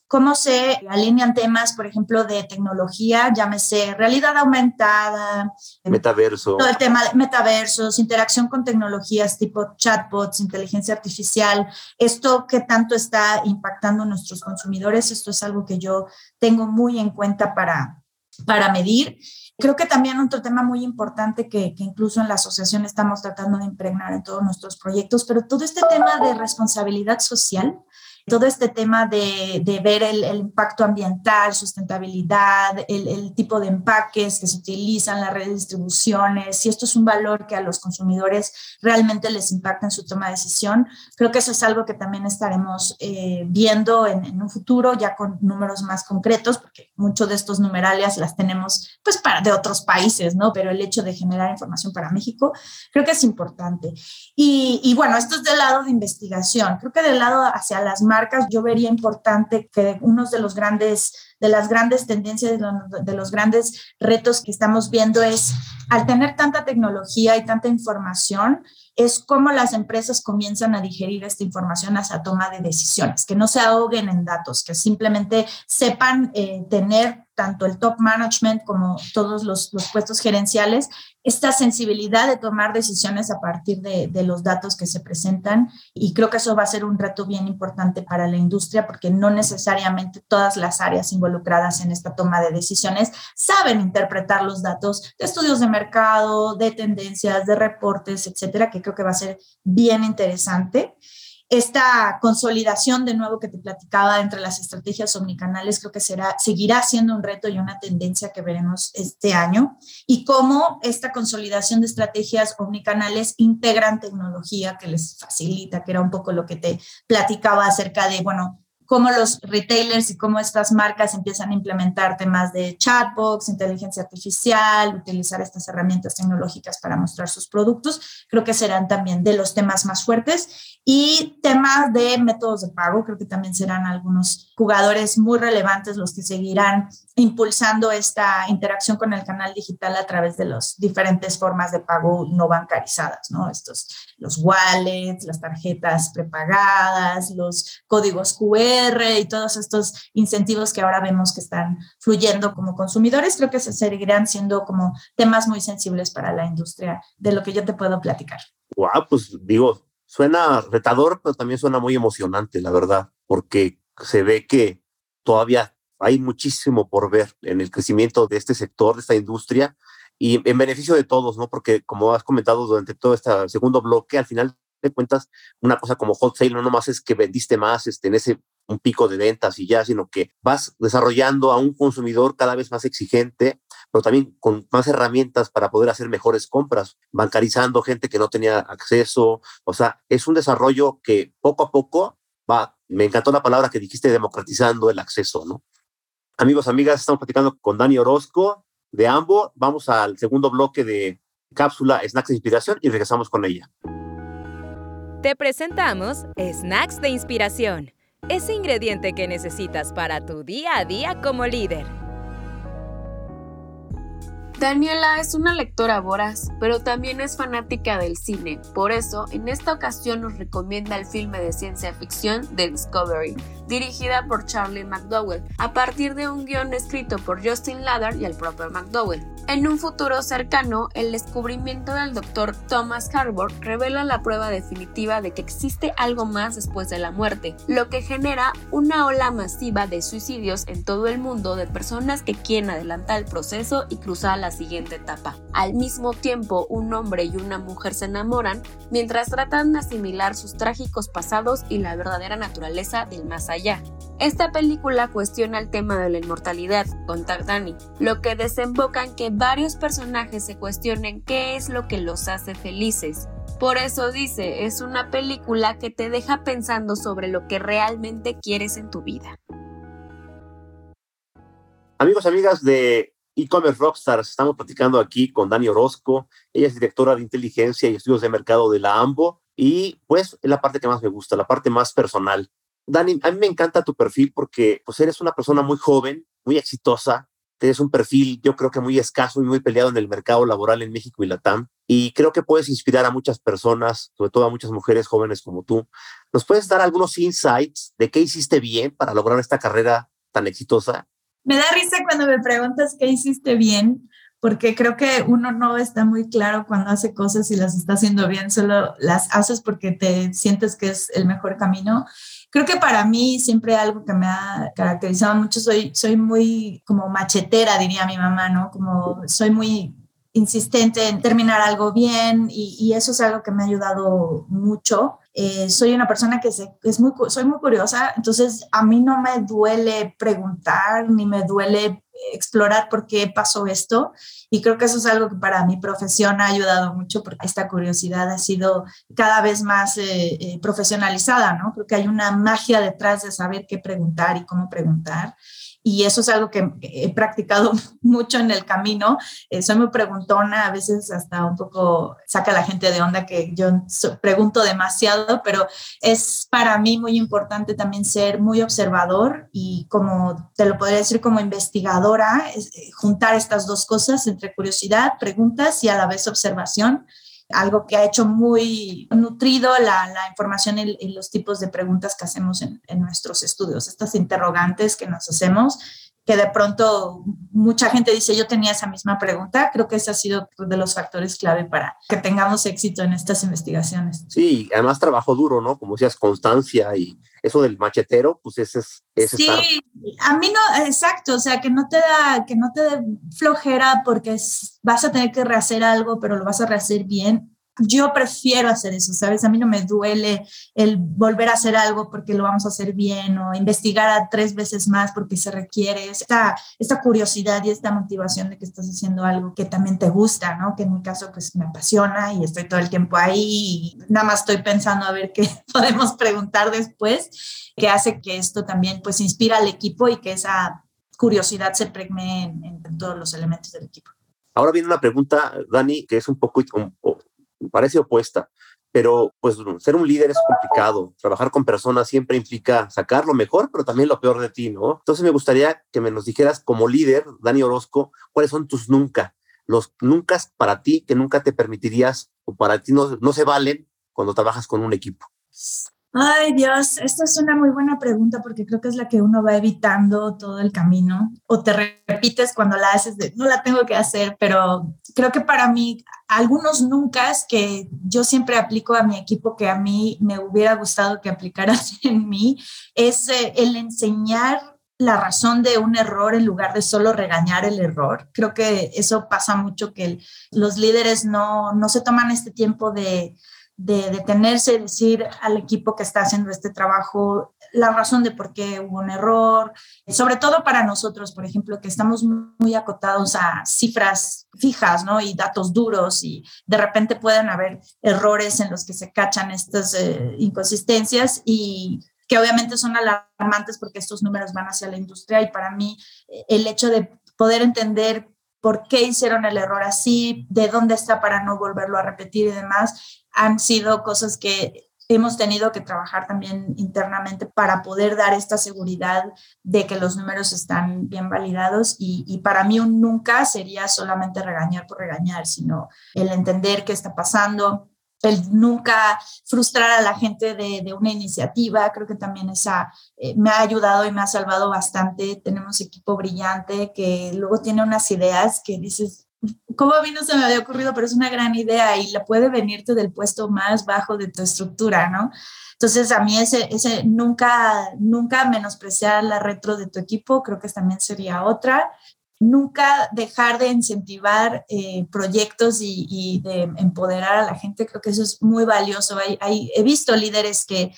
Cómo se alinean temas, por ejemplo, de tecnología, llámese realidad aumentada, metaverso. Todo el tema de metaversos, interacción con tecnologías tipo chatbots, inteligencia artificial. Esto qué tanto está impactando a nuestros consumidores, esto es algo que yo tengo muy en cuenta para, para medir. Creo que también otro tema muy importante que, que, incluso en la asociación estamos tratando de impregnar en todos nuestros proyectos, pero todo este tema de responsabilidad social, todo este tema de, de ver el, el, impacto ambiental, sustentabilidad, el, el, tipo de empaques que se utilizan, las redes de distribuciones, si esto es un valor que a los consumidores realmente les impacta en su toma de decisión, creo que eso es algo que también estaremos eh, viendo en, en, un futuro ya con números más concretos, porque muchos de estos numerales las tenemos pues para de otros países, ¿no? Pero el hecho de generar información para México creo que es importante. Y, y bueno, esto es del lado de investigación, creo que del lado hacia las marcas, yo vería importante que uno de los grandes, de las grandes tendencias, de los grandes retos que estamos viendo es, al tener tanta tecnología y tanta información, es cómo las empresas comienzan a digerir esta información hacia toma de decisiones, que no se ahoguen en datos, que simplemente sepan eh, tener tanto el top management como todos los, los, puestos gerenciales, esta sensibilidad de tomar decisiones a partir de, de, los datos que se presentan. Y creo que eso va a ser un reto bien importante para la industria porque no necesariamente todas las áreas involucradas en esta toma de decisiones saben interpretar los datos de estudios de mercado, de tendencias, de reportes, etcétera, que creo que va a ser bien interesante esta consolidación de nuevo que te platicaba entre las estrategias omnicanales creo que será, seguirá siendo un reto y una tendencia que veremos este año y cómo esta consolidación de estrategias omnicanales integran tecnología que les facilita, que era un poco lo que te platicaba acerca de, bueno, cómo los retailers y cómo estas marcas empiezan a implementar temas de chatbox, inteligencia artificial, utilizar estas herramientas tecnológicas para mostrar sus productos, creo que serán también de los temas más fuertes. Y temas de métodos de pago, creo que también serán algunos jugadores muy relevantes los que seguirán impulsando esta interacción con el canal digital a través de las diferentes formas de pago no bancarizadas, ¿no? Estos, los wallets, las tarjetas prepagadas, los códigos QR y todos estos incentivos que ahora vemos que están fluyendo como consumidores, creo que se seguirán siendo como temas muy sensibles para la industria de lo que yo te puedo platicar. Wow, pues digo, suena retador, pero también suena muy emocionante, la verdad, porque se ve que todavía hay muchísimo por ver en el crecimiento de este sector, de esta industria, y en beneficio de todos, ¿no? Porque como has comentado durante todo este segundo bloque, al final de cuentas, una cosa como hot sale no nomás es que vendiste más este, en ese un pico de ventas y ya, sino que vas desarrollando a un consumidor cada vez más exigente, pero también con más herramientas para poder hacer mejores compras, bancarizando gente que no tenía acceso. O sea, es un desarrollo que poco a poco va, me encantó la palabra que dijiste, democratizando el acceso, ¿no? Amigos, amigas, estamos platicando con Dani Orozco de AMBO. Vamos al segundo bloque de cápsula Snacks de Inspiración y regresamos con ella. Te presentamos Snacks de Inspiración, ese ingrediente que necesitas para tu día a día como líder. Daniela es una lectora voraz, pero también es fanática del cine. Por eso, en esta ocasión nos recomienda el filme de ciencia ficción The Discovery, dirigida por Charlie McDowell, a partir de un guion escrito por Justin Ladder y el propio McDowell. En un futuro cercano, el descubrimiento del Dr. Thomas Harbour revela la prueba definitiva de que existe algo más después de la muerte, lo que genera una ola masiva de suicidios en todo el mundo de personas que quieren adelantar el proceso y cruzar la siguiente etapa. Al mismo tiempo, un hombre y una mujer se enamoran mientras tratan de asimilar sus trágicos pasados y la verdadera naturaleza del más allá. Esta película cuestiona el tema de la inmortalidad, con Dani, lo que desemboca en que varios personajes se cuestionen qué es lo que los hace felices. Por eso dice, es una película que te deja pensando sobre lo que realmente quieres en tu vida. Amigos, amigas de e-commerce rockstars. Estamos platicando aquí con Dani Orozco. Ella es directora de inteligencia y estudios de mercado de la AMBO. Y pues es la parte que más me gusta, la parte más personal. Dani, a mí me encanta tu perfil porque pues eres una persona muy joven, muy exitosa. Tienes un perfil, yo creo que muy escaso y muy peleado en el mercado laboral en México y Latam. Y creo que puedes inspirar a muchas personas, sobre todo a muchas mujeres jóvenes como tú. ¿Nos puedes dar algunos insights de qué hiciste bien para lograr esta carrera tan exitosa? Me da risa cuando me preguntas qué hiciste bien, porque creo que uno no está muy claro cuando hace cosas y las está haciendo bien, solo las haces porque te sientes que es el mejor camino. Creo que para mí siempre algo que me ha caracterizado mucho, soy, soy muy como machetera, diría mi mamá, ¿no? Como soy muy insistente en terminar algo bien y, y eso es algo que me ha ayudado mucho. Eh, soy una persona que se, es muy, soy muy curiosa, entonces a mí no me duele preguntar ni me duele explorar por qué pasó esto y creo que eso es algo que para mi profesión ha ayudado mucho porque esta curiosidad ha sido cada vez más eh, eh, profesionalizada, ¿no? Creo que hay una magia detrás de saber qué preguntar y cómo preguntar y eso es algo que he practicado mucho en el camino. Eh, soy muy preguntona, a veces hasta un poco saca la gente de onda que yo pregunto demasiado, pero es para mí muy importante también ser muy observador y como te lo podría decir como investigadora, eh, juntar estas dos cosas entre curiosidad, preguntas y a la vez observación algo que ha hecho muy nutrido la, información y, los tipos de preguntas que hacemos en, nuestros estudios, estas interrogantes que nos hacemos que de pronto mucha gente dice, yo tenía esa misma pregunta, creo que ese ha sido uno de los factores clave para que tengamos éxito en estas investigaciones. Sí, además trabajo duro, ¿no? Como decías, constancia y eso del machetero, pues ese es... Ese sí, a mí no, exacto, o sea, que no te da, que no te dé flojera porque vas a tener que rehacer algo, pero lo vas a rehacer bien yo prefiero hacer eso, ¿sabes? A mí no me duele el volver a hacer algo porque lo vamos a hacer bien o investigar a tres veces más porque se requiere esta, esta curiosidad y esta motivación de que estás haciendo algo que también te gusta, ¿no? Que en mi caso pues me apasiona y estoy todo el tiempo ahí y nada más estoy pensando a ver qué podemos preguntar después, que hace que esto también pues inspira al equipo y que esa curiosidad se pregne en, todos los elementos del equipo. Ahora viene una pregunta, Dani, que es un poco, parece opuesta, pero pues ser un líder es complicado. Trabajar con personas siempre implica sacar lo mejor, pero también lo peor de ti, ¿no? Entonces me gustaría que me nos dijeras como líder, Dani Orozco, cuáles son tus nunca, los nunca para ti que nunca te permitirías o para ti no, no se valen cuando trabajas con un equipo. Ay Dios, esta es una muy buena pregunta porque creo que es la que uno va evitando todo el camino o te repites cuando la haces de no la tengo que hacer, pero creo que para mí algunos nunca es que yo siempre aplico a mi equipo que a mí me hubiera gustado que aplicaras en mí es eh, el enseñar la razón de un error en lugar de solo regañar el error. Creo que eso pasa mucho que los líderes no, no se toman este tiempo de de detenerse y decir al equipo que está haciendo este trabajo la razón de por qué hubo un error, sobre todo para nosotros, por ejemplo, que estamos muy acotados a cifras fijas, ¿no? Y datos duros y de repente pueden haber errores en los que se cachan estas eh, inconsistencias y que obviamente son alarmantes porque estos números van hacia la industria y para mí eh, el hecho de poder entender por qué hicieron el error así, de dónde está para no volverlo a repetir y demás, han sido cosas que hemos tenido que trabajar también internamente para poder dar esta seguridad de que los números están bien validados. Y, para mí un nunca sería solamente regañar por regañar, sino el entender qué está pasando, el nunca frustrar a la gente de, de una iniciativa, creo que también esa eh, me ha ayudado y me ha salvado bastante. Tenemos equipo brillante que luego tiene unas ideas que dices, ¿cómo a mí no se me había ocurrido? Pero es una gran idea y la puede venirte del puesto más bajo de tu estructura, ¿no? Entonces, a mí ese, ese nunca, nunca menospreciar la retro de tu equipo, creo que también sería otra nunca dejar de incentivar eh, proyectos y, de empoderar a la gente, creo que eso es muy valioso. Hay, he visto líderes que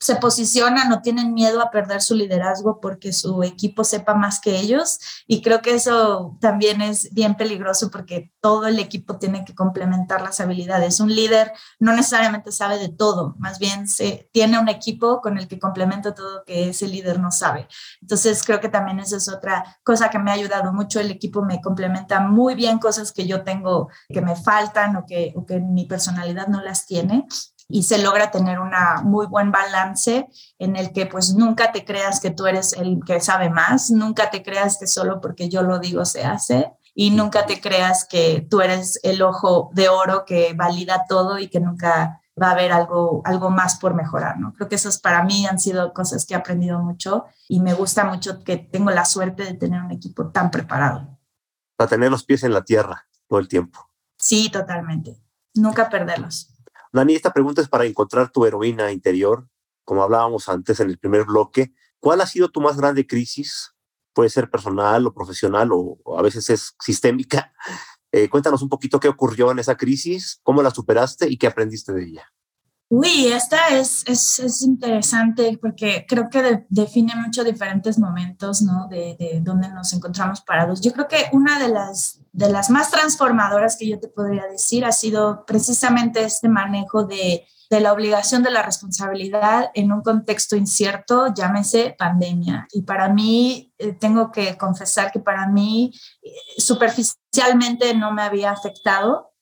se posicionan o tienen miedo a perder su liderazgo porque su equipo sepa más que ellos y creo que eso también es bien peligroso porque todo el equipo tiene que complementar las habilidades. Un líder no necesariamente sabe de todo, más bien se tiene un equipo con el que complementa todo que ese líder no sabe. Entonces creo que también esa es otra cosa que me ha ayudado mucho. El equipo me complementa muy bien cosas que yo tengo que me faltan o que, o que mi personalidad no las tiene y se logra tener un muy buen balance en el que pues nunca te creas que tú eres el que sabe más, nunca te creas que solo porque yo lo digo se hace y nunca te creas que tú eres el ojo de oro que valida todo y que nunca va a haber algo, algo más por mejorar, ¿no? Creo que esos para mí han sido cosas que he aprendido mucho y me gusta mucho que tengo la suerte de tener un equipo tan preparado. Para tener los pies en la tierra todo el tiempo. Sí, totalmente. Nunca perderlos. Dani, esta pregunta es para encontrar tu heroína interior, como hablábamos antes en el primer bloque. ¿Cuál ha sido tu más grande crisis? Puede ser personal o profesional o, a veces es sistémica. Eh, cuéntanos un poquito qué ocurrió en esa crisis, cómo la superaste y qué aprendiste de ella. Uy, esta es, es, es interesante porque creo que define muchos diferentes momentos, ¿no? De, de donde nos encontramos parados. Yo creo que una de las, de las más transformadoras que yo te podría decir ha sido precisamente este manejo de, de la obligación de la responsabilidad en un contexto incierto, llámese pandemia. Y para mí, eh, tengo que confesar que para mí eh, superficialmente no me había afectado,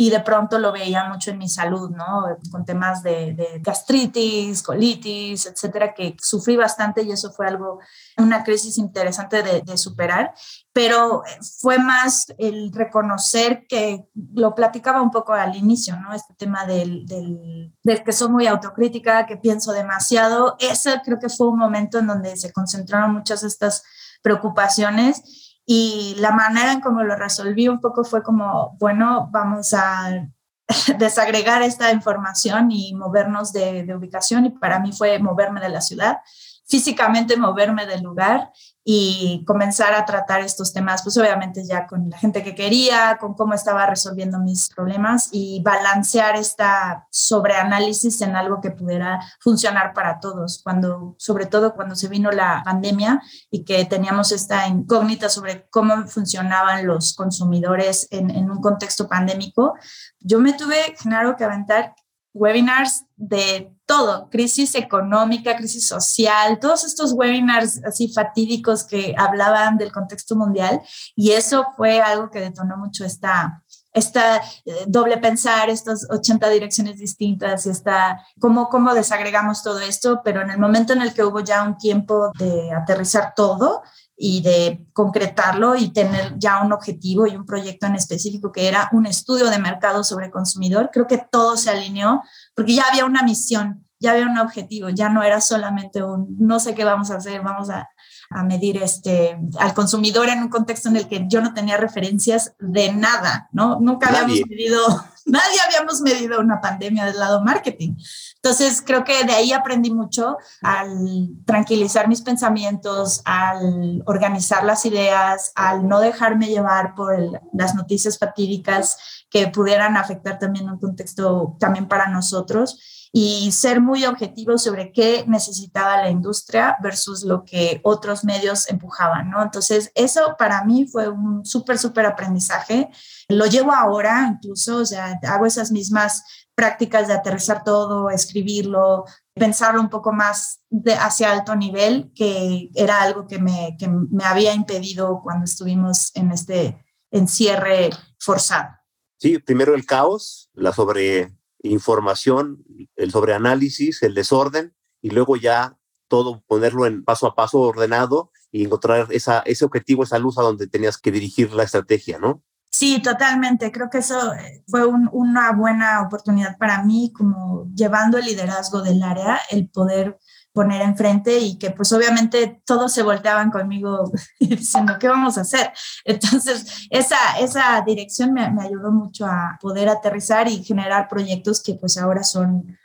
y de pronto lo veía mucho en mi salud, ¿no? Con temas de, gastritis, colitis, etcétera, que sufrí bastante y eso fue algo, una crisis interesante de, superar, pero fue más el reconocer que lo platicaba un poco al inicio, ¿no? Este tema del, del, del que soy muy autocrítica, que pienso demasiado, ese creo que fue un momento en donde se concentraron muchas de estas preocupaciones y la manera en cómo lo resolví un poco fue como, bueno, vamos a desagregar esta información y movernos de, de ubicación. Y para mí fue moverme de la ciudad, físicamente moverme del lugar y comenzar a tratar estos temas, pues obviamente ya con la gente que quería, con cómo estaba resolviendo mis problemas y balancear esta sobreanálisis en algo que pudiera funcionar para todos, cuando, sobre todo cuando se vino la pandemia y que teníamos esta incógnita sobre cómo funcionaban los consumidores en, en un contexto pandémico, yo me tuve, claro, que aventar webinars de todo, crisis económica, crisis social, todos estos webinars así fatídicos que hablaban del contexto mundial. Y eso fue algo que detonó mucho esta, esta eh, doble pensar, estas 80 direcciones distintas y esta, cómo, cómo desagregamos todo esto, pero en el momento en el que hubo ya un tiempo de aterrizar todo, y de concretarlo y tener ya un objetivo y un proyecto en específico que era un estudio de mercado sobre consumidor, creo que todo se alineó porque ya había una misión, ya había un objetivo, ya no era solamente un no sé qué vamos a hacer, vamos a, a medir este, al consumidor en un contexto en el que yo no tenía referencias de nada, ¿no? Nunca habíamos medido nadie habíamos medido una pandemia del lado marketing. Entonces, creo que de ahí aprendí mucho al tranquilizar mis pensamientos, al organizar las ideas, al no dejarme llevar por las noticias fatídicas que pudieran afectar también un contexto también para nosotros y ser muy objetivo sobre qué necesitaba la industria versus lo que otros medios empujaban, ¿no? Entonces, eso para mí fue un súper, súper aprendizaje. Lo llevo ahora incluso, o sea, hago esas mismas prácticas de aterrizar todo, escribirlo, pensarlo un poco más de hacia alto nivel, que era algo que me, que me había impedido cuando estuvimos en este encierre forzado. Sí, primero el caos, la sobre información, el sobreanálisis, el desorden y luego ya todo ponerlo en paso a paso ordenado y encontrar esa, ese objetivo, esa luz a donde tenías que dirigir la estrategia, ¿no? Sí, totalmente. Creo que eso eh, fue una buena oportunidad para mí, como llevando el liderazgo del área, el poder poner enfrente y que pues obviamente todos se volteaban conmigo diciendo, ¿qué vamos a hacer? Entonces, esa, esa dirección me, me, ayudó mucho a poder aterrizar y generar proyectos que pues ahora son,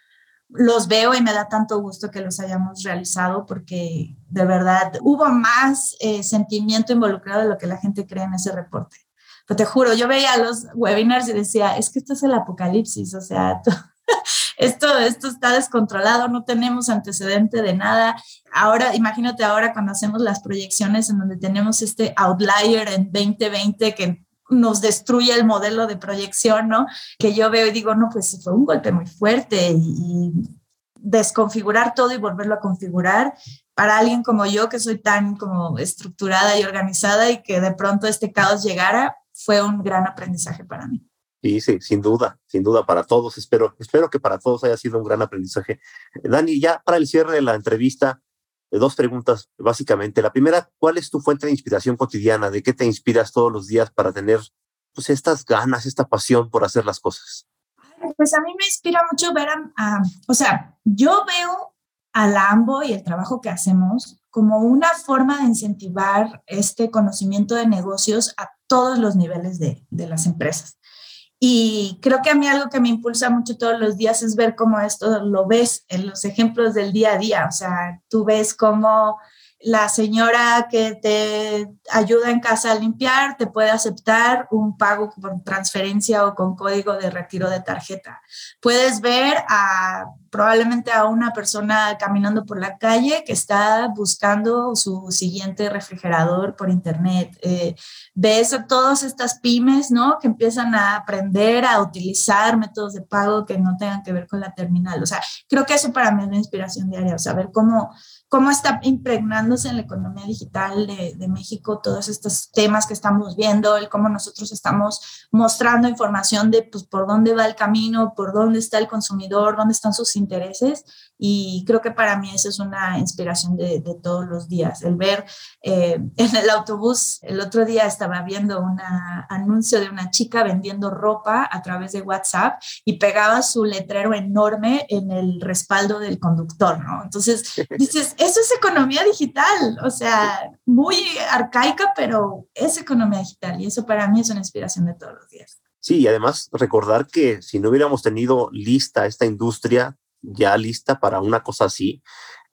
los veo y me da tanto gusto que los hayamos realizado porque de verdad hubo más eh, sentimiento involucrado de lo que la gente cree en ese reporte. Pero te juro, yo veía los webinars y decía, es que esto es el apocalipsis, o sea, esto, esto está descontrolado, no tenemos antecedente de nada. Ahora, imagínate ahora cuando hacemos las proyecciones en donde tenemos este outlier en 2020 que nos destruye el modelo de proyección, ¿no? Que yo veo y digo, no, pues fue un golpe muy fuerte y, desconfigurar todo y volverlo a configurar para alguien como yo, que soy tan como estructurada y organizada y que de pronto este caos llegara, fue un gran aprendizaje para mí. Sí, sí, sin duda, sin duda para todos. Espero, espero que para todos haya sido un gran aprendizaje. Dani, ya para el cierre de la entrevista, eh, dos preguntas básicamente. La primera, ¿cuál es tu fuente de inspiración cotidiana? ¿De qué te inspiras todos los días para tener pues estas ganas, esta pasión por hacer las cosas? Pues a mí me inspira mucho ver a, o sea, yo veo al AMBO y el trabajo que hacemos como una forma de incentivar este conocimiento de negocios a todos los niveles de las empresas. Y creo que a mí algo que me impulsa mucho todos los días es ver cómo esto lo ves en los ejemplos del día a día. O sea, tú ves cómo la señora que te ayuda en casa a limpiar te puede aceptar un pago con transferencia o con código de retiro de tarjeta. Puedes ver a probablemente a una persona caminando por la calle que está buscando su siguiente refrigerador por internet. Eh, ves a todas estas pymes, ¿no? Que empiezan a aprender a utilizar métodos de pago que no tengan que ver con la terminal. O sea, creo que eso para mí es una inspiración diaria, o sea, ver cómo cómo está impregnándose en la economía digital de, México todos estos temas que estamos viendo, el cómo nosotros estamos mostrando información de pues, por dónde va el camino, por dónde está el consumidor, dónde están sus intereses. Y creo que para mí eso es una inspiración de, todos los días, el ver eh, en el autobús, el otro día estaba viendo un anuncio de una chica vendiendo ropa a través de WhatsApp y pegaba su letrero enorme en el respaldo del conductor, ¿no? Entonces dices, eso es economía digital, o sea, muy arcaica, pero es economía digital y eso para mí es una inspiración de todos los días. Sí, y además recordar que si no hubiéramos tenido lista esta industria, ya lista para una cosa así,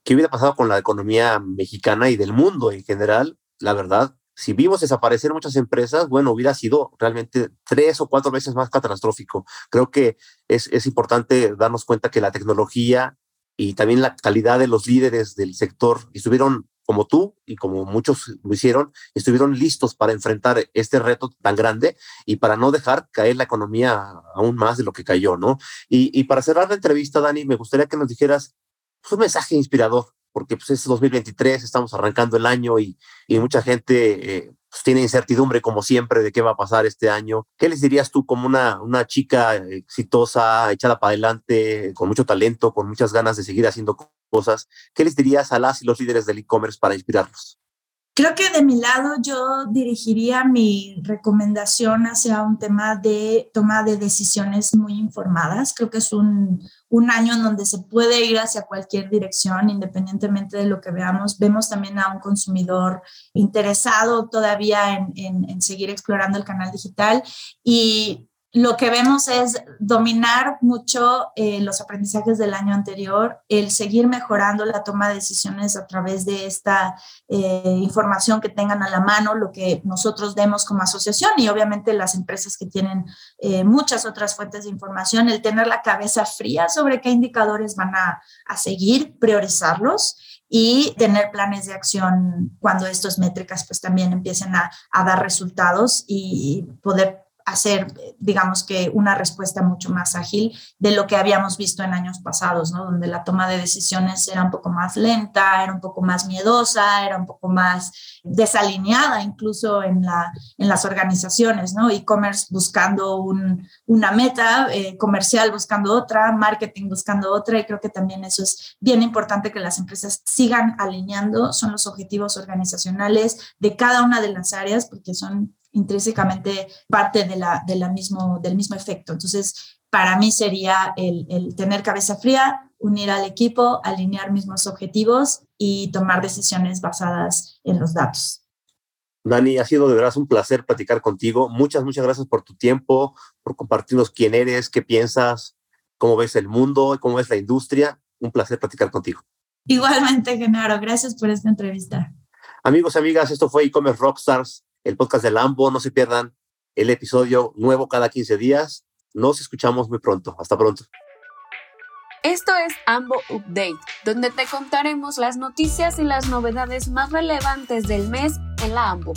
¿qué hubiera pasado con la economía mexicana y del mundo en general? La verdad, si vimos desaparecer muchas empresas, bueno, hubiera sido realmente tres o cuatro veces más catastrófico. Creo que es, es importante darnos cuenta que la tecnología y también la calidad de los líderes del sector estuvieron como tú y como muchos lo hicieron, estuvieron listos para enfrentar este reto tan grande y para no dejar caer la economía aún más de lo que cayó, ¿no? Y, para cerrar la entrevista, Dani, me gustaría que nos dijeras pues, un mensaje inspirador, porque pues es 2023, estamos arrancando el año y, y mucha gente eh, pues, tiene incertidumbre como siempre de qué va a pasar este año. ¿Qué les dirías tú como una, una chica exitosa, echada para adelante, con mucho talento, con muchas ganas de seguir haciendo cosas? ¿Qué les dirías a las y los líderes del e-commerce para inspirarlos? Creo que de mi lado yo dirigiría mi recomendación hacia un tema de toma de decisiones muy informadas. Creo que es un, un, año en donde se puede ir hacia cualquier dirección, independientemente de lo que veamos. Vemos también a un consumidor interesado todavía en, en, en seguir explorando el canal digital y lo que vemos es dominar mucho eh, los aprendizajes del año anterior, el seguir mejorando la toma de decisiones a través de esta eh, información que tengan a la mano, lo que nosotros demos como asociación y obviamente las empresas que tienen eh, muchas otras fuentes de información, el tener la cabeza fría sobre qué indicadores van a, a seguir, priorizarlos y tener planes de acción cuando estas métricas pues también empiecen a, a dar resultados y poder hacer, digamos que, una respuesta mucho más ágil de lo que habíamos visto en años pasados, ¿no? Donde la toma de decisiones era un poco más lenta, era un poco más miedosa, era un poco más desalineada incluso en, la, en las organizaciones, ¿no? E-commerce buscando un, una meta, eh, comercial buscando otra, marketing buscando otra, y creo que también eso es bien importante que las empresas sigan alineando, son los objetivos organizacionales de cada una de las áreas, porque son intrínsecamente parte de la, de la mismo, del mismo efecto. Entonces, para mí sería el, el, tener cabeza fría, unir al equipo, alinear mismos objetivos y tomar decisiones basadas en los datos. Dani, ha sido de verdad un placer platicar contigo. Muchas, muchas gracias por tu tiempo, por compartirnos quién eres, qué piensas, cómo ves el mundo, cómo ves la industria. Un placer platicar contigo. Igualmente, Genaro, gracias por esta entrevista. Amigos y amigas, esto fue e-commerce Rockstars el podcast de Lambo. No se pierdan el episodio nuevo cada 15 días. Nos escuchamos muy pronto. Hasta pronto. Esto es Ambo Update, donde te contaremos las noticias y las novedades más relevantes del mes en la Ambo.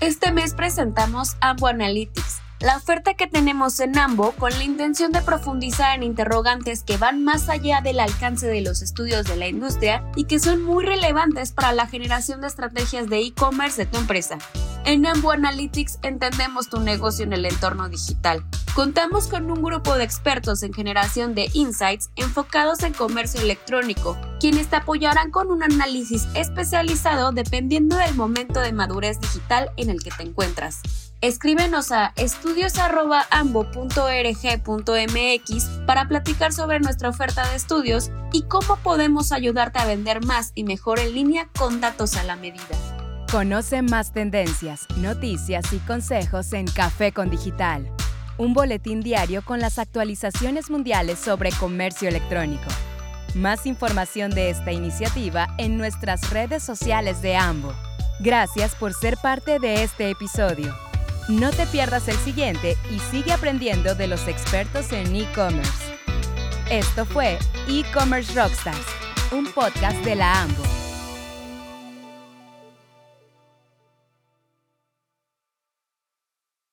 Este mes presentamos Ambo Analytics, la oferta que tenemos en Ambo con la intención de profundizar en interrogantes que van más allá del alcance de los estudios de la industria y que son muy relevantes para la generación de estrategias de e-commerce de tu empresa. En Ambo Analytics entendemos tu negocio en el entorno digital. Contamos con un grupo de expertos en generación de insights enfocados en comercio electrónico, quienes te apoyarán con un análisis especializado dependiendo del momento de madurez digital en el que te encuentras. Escríbenos a estudios.ambo.org.mx para platicar sobre nuestra oferta de estudios y cómo podemos ayudarte a vender más y mejor en línea con datos a la medida. Conoce más tendencias, noticias y consejos en Café con Digital, un boletín diario con las actualizaciones mundiales sobre comercio electrónico. Más información de esta iniciativa en nuestras redes sociales de AMBO. Gracias por ser parte de este episodio. No te pierdas el siguiente y sigue aprendiendo de los expertos en e-commerce. Esto fue E-Commerce Rockstars, un podcast de la AMBO.